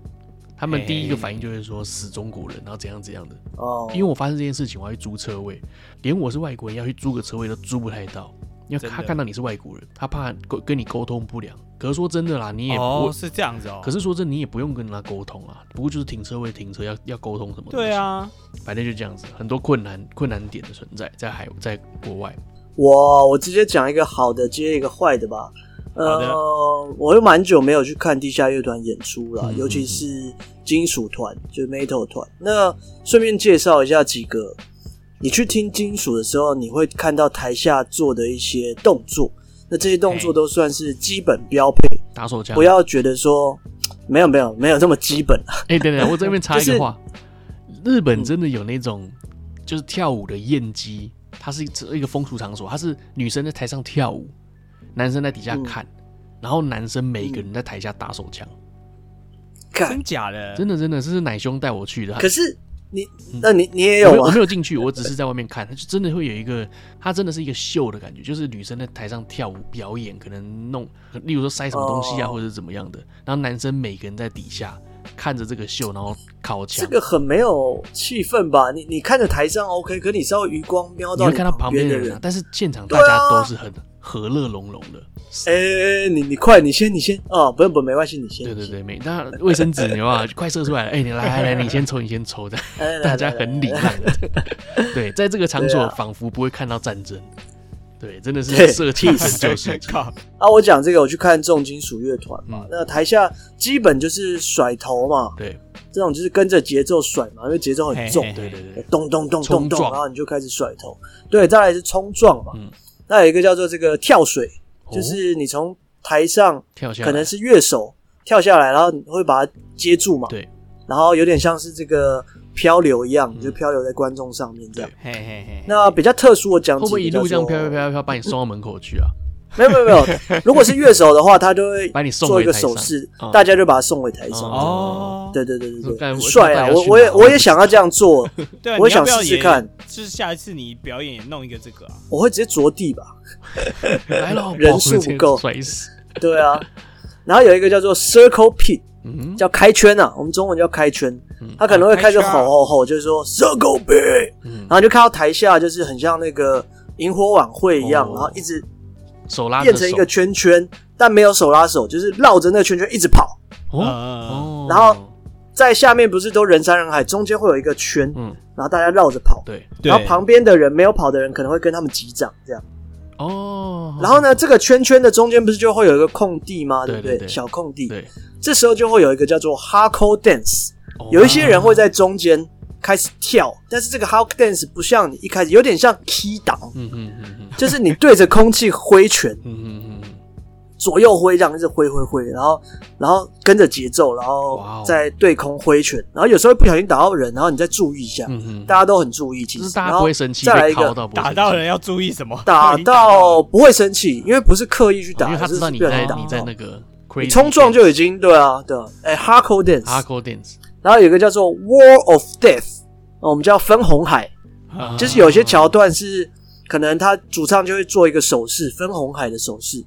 他们第一个反应就是说死中国人，然后怎样怎样的。哦。因为我发生这件事情，我要去租车位，连我是外国人要去租个车位都租不太到。因为他看到你是外国人，他怕跟跟你沟通不良。可是说真的啦，你也不哦是这样子哦。可是说真的，你也不用跟他沟通啊。不过就是停车位停车要要沟通什么？对啊，反正就这样子，很多困难困难点的存在在海在国外。我我直接讲一个好的，接一个坏的吧。呃，我又蛮久没有去看地下乐团演出了，嗯、尤其是金属团，就是 Metal 团。那顺便介绍一下几个。你去听金属的时候，你会看到台下做的一些动作，那这些动作都算是基本标配。打手枪，不要觉得说没有没有没有这么基本。哎、欸，对对，我这边插一句话，就是、日本真的有那种就是跳舞的宴姬，它是一一个风俗场所，它是女生在台上跳舞，男生在底下看，嗯、然后男生每个人在台下打手枪。真假的？真的真的，这是奶兄带我去的。可是。你，那你你也有吗？我没有进去，我只是 在外面看。它就真的会有一个，它真的是一个秀的感觉，就是女生在台上跳舞表演，可能弄，例如说塞什么东西啊，或者是怎么样的。然后男生每个人在底下看着这个秀，然后靠墙。这个很没有气氛吧？你你看着台上 OK，可你稍微余光瞄到，你会看到旁边的人，但是现场大家都是很和乐融融的。哎、欸，你你快，你先，你先哦，不用不用，没关系，你先。对对对，没那卫生纸你啊，快射出来了。哎、欸，你来来来，你先抽，你先抽 的，大家很礼让的。对，在这个场所仿佛不会看到战争。对，真的是设计师就是靠。啊！我讲这个，我去看重金属乐团嘛，那台下基本就是甩头嘛，对，这种就是跟着节奏甩嘛，因为节奏很重，对对对，咚咚咚咚咚，然后你就开始甩头。对，再来是冲撞嘛，那有一个叫做这个跳水，就是你从台上跳下，可能是乐手跳下来，然后你会把它接住嘛，对，然后有点像是这个。漂流一样，就漂流在观众上面这样。嘿嘿嘿。那比较特殊的讲，会不会一路这样飘飘飘飘把你送到门口去啊？没有没有没有。如果是乐手的话，他就会把你做一个手势，大家就把他送回台上。哦，对对对对对，很帅啊！我我也我也想要这样做，对我也想试试看。就是下一次你表演也弄一个这个啊？我会直接着地吧。来了，人数不够，摔死。对啊。然后有一个叫做 Circle Pit。叫开圈呐、啊，我们中文叫开圈。他可能会开始吼吼吼，就是说 circle pit，然后就看到台下就是很像那个萤火晚会一样，然后一直手拉变成一个圈圈，但没有手拉手，就是绕着那个圈圈一直跑。哦，然后在下面不是都人山人海，中间会有一个圈，嗯，然后大家绕着跑，对，然后旁边的人没有跑的人可能会跟他们击掌，这样。哦，然后呢，这个圈圈的中间不是就会有一个空地吗？对不对？小空地。对。这时候就会有一个叫做 Hardcore Dance，有一些人会在中间开始跳，但是这个 Hardcore Dance 不像你一开始，有点像 key 档，嗯嗯嗯，就是你对着空气挥拳，嗯嗯嗯，左右挥这样一直挥挥挥，然后然后跟着节奏，然后再对空挥拳，然后有时候不小心打到人，然后你再注意一下，嗯嗯，大家都很注意，其实。大家不会生气，再来一个打到人要注意什么？打到不会生气，因为不是刻意去打，因为他知道你在你在那个。冲撞就已经对啊，对啊，哎，Hardcore Dance，Hardcore Dance，然后有一个叫做 Wall of Death，我们叫分红海，就是有些桥段是可能他主唱就会做一个手势，分红海的手势，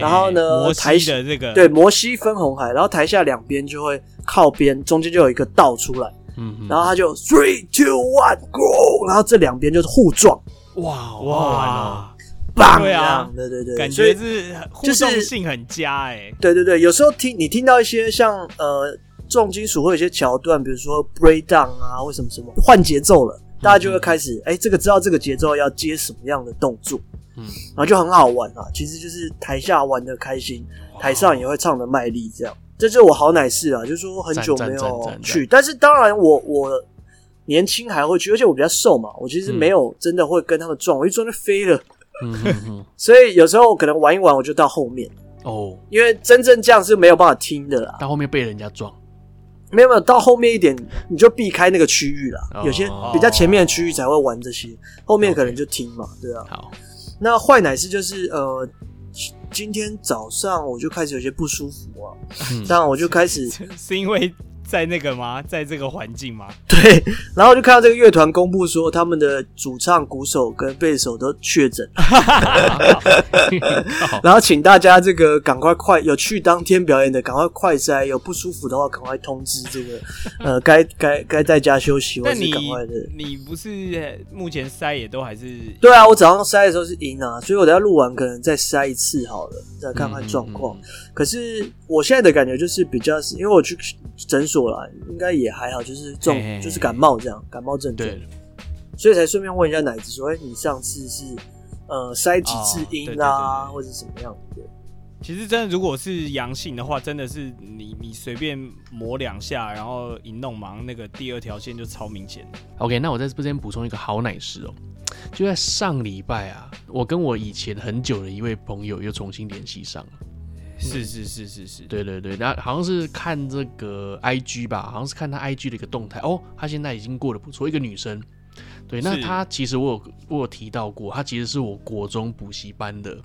然后呢，台的这个。对摩西分红海，然后台下两边就会靠边，中间就有一个道出来，嗯，然后他就 Three Two One Go，然后这两边就是互撞，哇哇。棒啊！对对对，感觉是互动性很佳哎。对对对，有时候听你听到一些像呃重金属会有一些桥段，比如说 breakdown 啊，或什么什么换节奏了，大家就会开始哎，这个知道这个节奏要接什么样的动作，嗯，然后就很好玩啊。其实就是台下玩的开心，台上也会唱的卖力，这样。这就是我好奶事啊，就是说很久没有去，但是当然我我年轻还会去，而且我比较瘦嘛，我其实没有真的会跟他们撞，我一撞就飞了。嗯哼哼，所以有时候可能玩一玩，我就到后面哦，因为真正这样是没有办法听的啦。到后面被人家撞，没有没有，到后面一点你就避开那个区域啦。有些比较前面的区域才会玩这些，后面可能就听嘛，对啊。好，那坏奶是就是呃，今天早上我就开始有些不舒服啊，这样我就开始 是因为。在那个吗？在这个环境吗？对，然后就看到这个乐团公布说，他们的主唱、鼓手跟贝手都确诊，然后请大家这个赶快快有去当天表演的赶快快筛，有不舒服的话赶快通知这个 呃该该该在家休息或是赶快的。你不是目前筛也都还是？对啊，我早上筛的时候是阴啊，所以我等下录完可能再筛一次好了，再看看状况。嗯嗯嗯，可是我现在的感觉就是比较是因为我去诊所。过来应该也还好，就是这种嘿嘿嘿就是感冒这样，感冒症状，对所以才顺便问一下奶子说：“哎、欸，你上次是呃塞几次阴啊，或者什么样的？”其实真的，如果是阳性的话，真的是你你随便抹两下，然后一弄，忙那个第二条线就超明显。OK，那我在这边补充一个好奶师哦，就在上礼拜啊，我跟我以前很久的一位朋友又重新联系上了。是是是是是，对对对，那好像是看这个 IG 吧，好像是看他 IG 的一个动态。哦，他现在已经过得不错，一个女生。对，那他其实我有我有提到过，他其实是我国中补习班的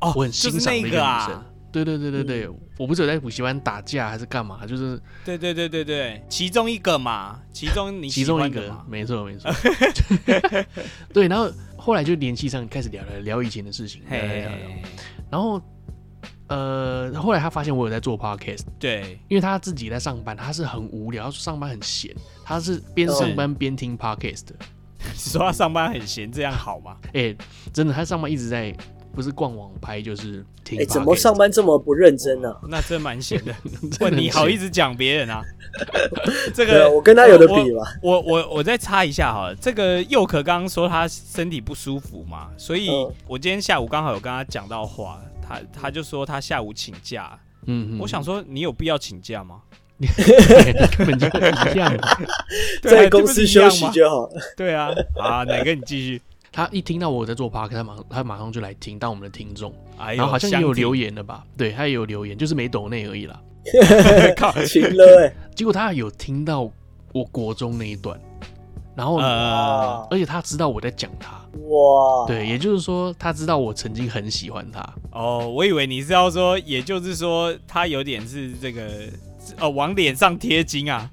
哦，我很欣赏的一个女生。啊、对对对对对，嗯、我不是有在补习班打架还是干嘛，就是对对对对对，其中一个嘛，其中你其中一个，没错没错。对，然后后来就联系上，开始聊聊聊以前的事情，聊聊聊，然后。呃，后来他发现我有在做 podcast，对，因为他自己在上班，他是很无聊，他说上班很闲，他是边上班边听 podcast 的。你说他上班很闲，这样好吗？哎、欸，真的，他上班一直在不是逛网拍就是听。哎，怎么上班这么不认真呢？那真蛮闲的。问你好意思讲别人啊？这个我跟他有的比吧。我我我再插一下哈，这个佑可刚刚说他身体不舒服嘛，所以我今天下午刚好有跟他讲到话，他他就说他下午请假。嗯，我想说你有必要请假吗？根本就不一样，在公司休息就好。对啊，啊，哪个你继续。他一听到我在做 Podcast，他马他马上就来听，当我们的听众。然后好像也有留言的吧？对，他也有留言，就是没抖内而已啦。靠，行了哎。结果他有听到我国中那一段，然后呃而且他知道我在讲他。哇，对，也就是说他知道我曾经很喜欢他。哦，我以为你是要说，也就是说他有点是这个。哦，往脸上贴金啊！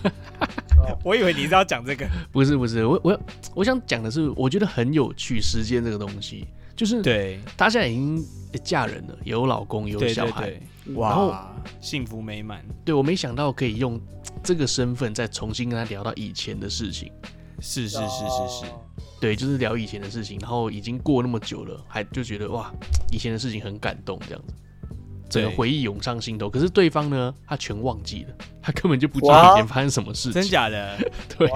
我以为你是要讲这个，不是不是，我我我想讲的是，我觉得很有趣，时间这个东西，就是对，她现在已经嫁人了，有老公有小孩，哇，幸福美满。对，我没想到可以用这个身份再重新跟她聊到以前的事情，是是是是是，对，就是聊以前的事情，然后已经过那么久了，还就觉得哇，以前的事情很感动这样子。整个回忆涌上心头，可是对方呢，他全忘记了，他根本就不知道以前发生什么事情。真假的？对。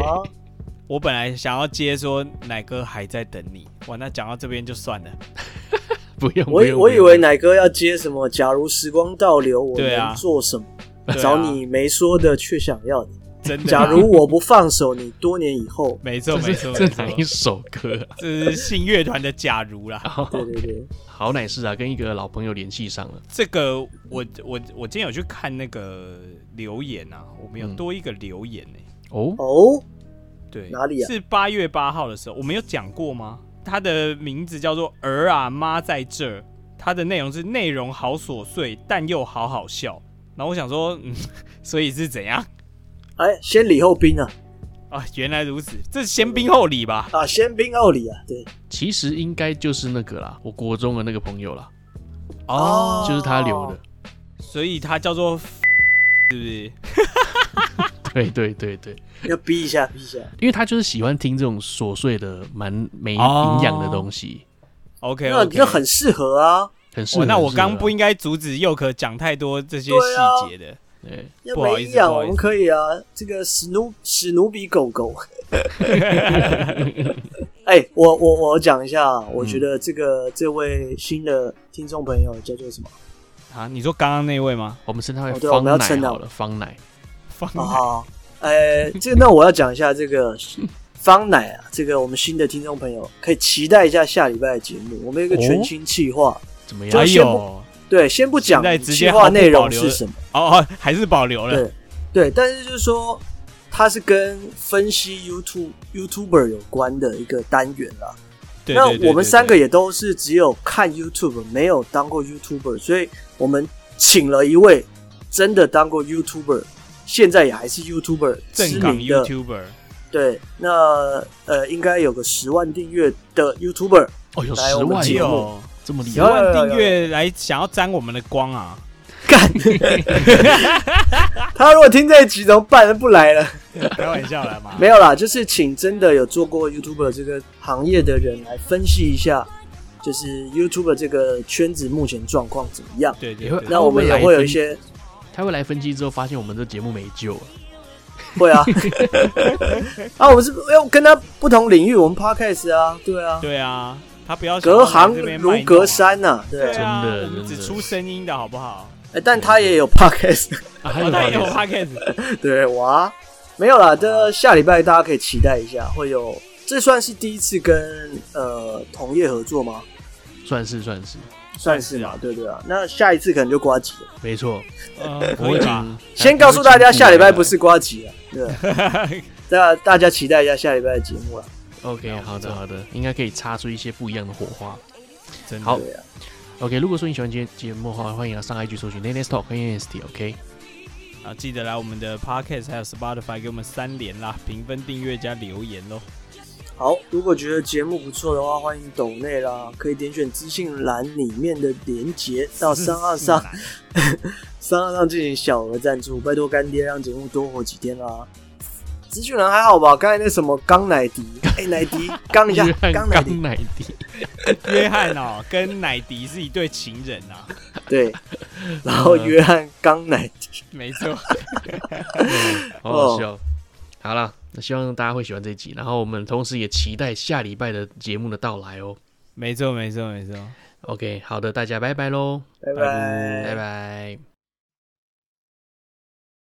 我本来想要接说奶哥还在等你，哇，那讲到这边就算了。不用，我我以为奶哥要接什么？假如时光倒流，我能做什么？找你没说的却想要的。真的？假如我不放手，你多年以后。没错没错，这是哪一首歌？这是信乐团的《假如》啦。对对对。好乃是啊，跟一个老朋友联系上了。这个我我我今天有去看那个留言啊，我们有多一个留言呢、欸。哦哦，对，哪里啊？是八月八号的时候，我们有讲过吗？他的名字叫做儿啊妈在这儿，他的内容是内容好琐碎，但又好好笑。然后我想说，嗯，所以是怎样？哎，先礼后兵啊。啊，原来如此，这是先兵后礼吧？啊，先兵后礼啊，对，其实应该就是那个啦，我国中的那个朋友啦，哦，就是他留的，所以他叫做，是不是？对对对对，要逼一下，逼一下，因为他就是喜欢听这种琐碎的、蛮没营养的东西。哦、OK，那那很适合啊，很适合。那我刚不应该阻止佑可讲太多这些细节的。对，要没营养我们可以啊，这个史努史努比狗狗。哎、欸，我我我讲一下，我觉得这个、嗯、这位新的听众朋友叫做什么？啊，你说刚刚那位吗？我们称他为方奶好了，方奶，方奶。好，哎、欸，这个那我要讲一下这个 方奶啊，这个我们新的听众朋友可以期待一下下礼拜的节目，我们有一个全新企划、哦，怎么样？对，先不讲计划内容是什么哦哦，还是保留了。对对，但是就是说，它是跟分析 YouTube YouTuber 有关的一个单元啦。对，那我们三个也都是只有看 YouTube，没有当过 YouTuber，所以我们请了一位真的当过 YouTuber，现在也还是 YouTuber，正港 YouTuber。对，那呃，应该有个十万订阅的 YouTuber 哦，有十万哦。这么厉害，十万订阅来想要沾我们的光啊！干！他如果听这一集怎么办？不来了，开玩笑了嘛？没有啦，就是请真的有做过 YouTuber 这个行业的人来分析一下，就是 YouTuber 这个圈子目前状况怎么样？对对，对。那我们也会有一些，他会来分析之后，发现我们这节目没救了。会啊，啊，我们是要跟他不同领域，我们 Podcast 啊，对啊，对啊。他不要隔行如隔山呐、啊，对，真的，我们只出声音的好不好？哎、欸，但他也有 podcast，啊、他也有 podcast，对，哇，没有啦，这下礼拜大家可以期待一下，会有，这算是第一次跟呃同业合作吗？算是算是。算是嘛，对对啊，那下一次可能就瓜吉了，没错，呃，可以吧？先告诉大家，下礼拜不是瓜吉了，对，大大家期待一下下礼拜的节目了。OK，好的好的，应该可以擦出一些不一样的火花。真的好，OK，如果说你喜欢今天节目的话，欢迎来上 IG 搜寻 Nest Talk NST。OK，啊，记得来我们的 Podcast 还有 Spotify 给我们三连啦，评分、订阅加留言喽。好，如果觉得节目不错的话，欢迎抖内啦，可以点选资讯栏里面的连结到三二上，三二上 进行小额赞助，拜托干爹让节目多活几天啦。资讯人还好吧？刚才那什么刚乃迪，哎，乃迪刚一下，刚乃迪，乃迪，约翰哦，跟乃迪是一对情人啊。对，然后约翰刚乃迪，没错，好好笑。好了，那希望大家会喜欢这集，然后我们同时也期待下礼拜的节目的到来哦。没错，没错，没错。OK，好的，大家拜拜喽，拜拜，拜拜。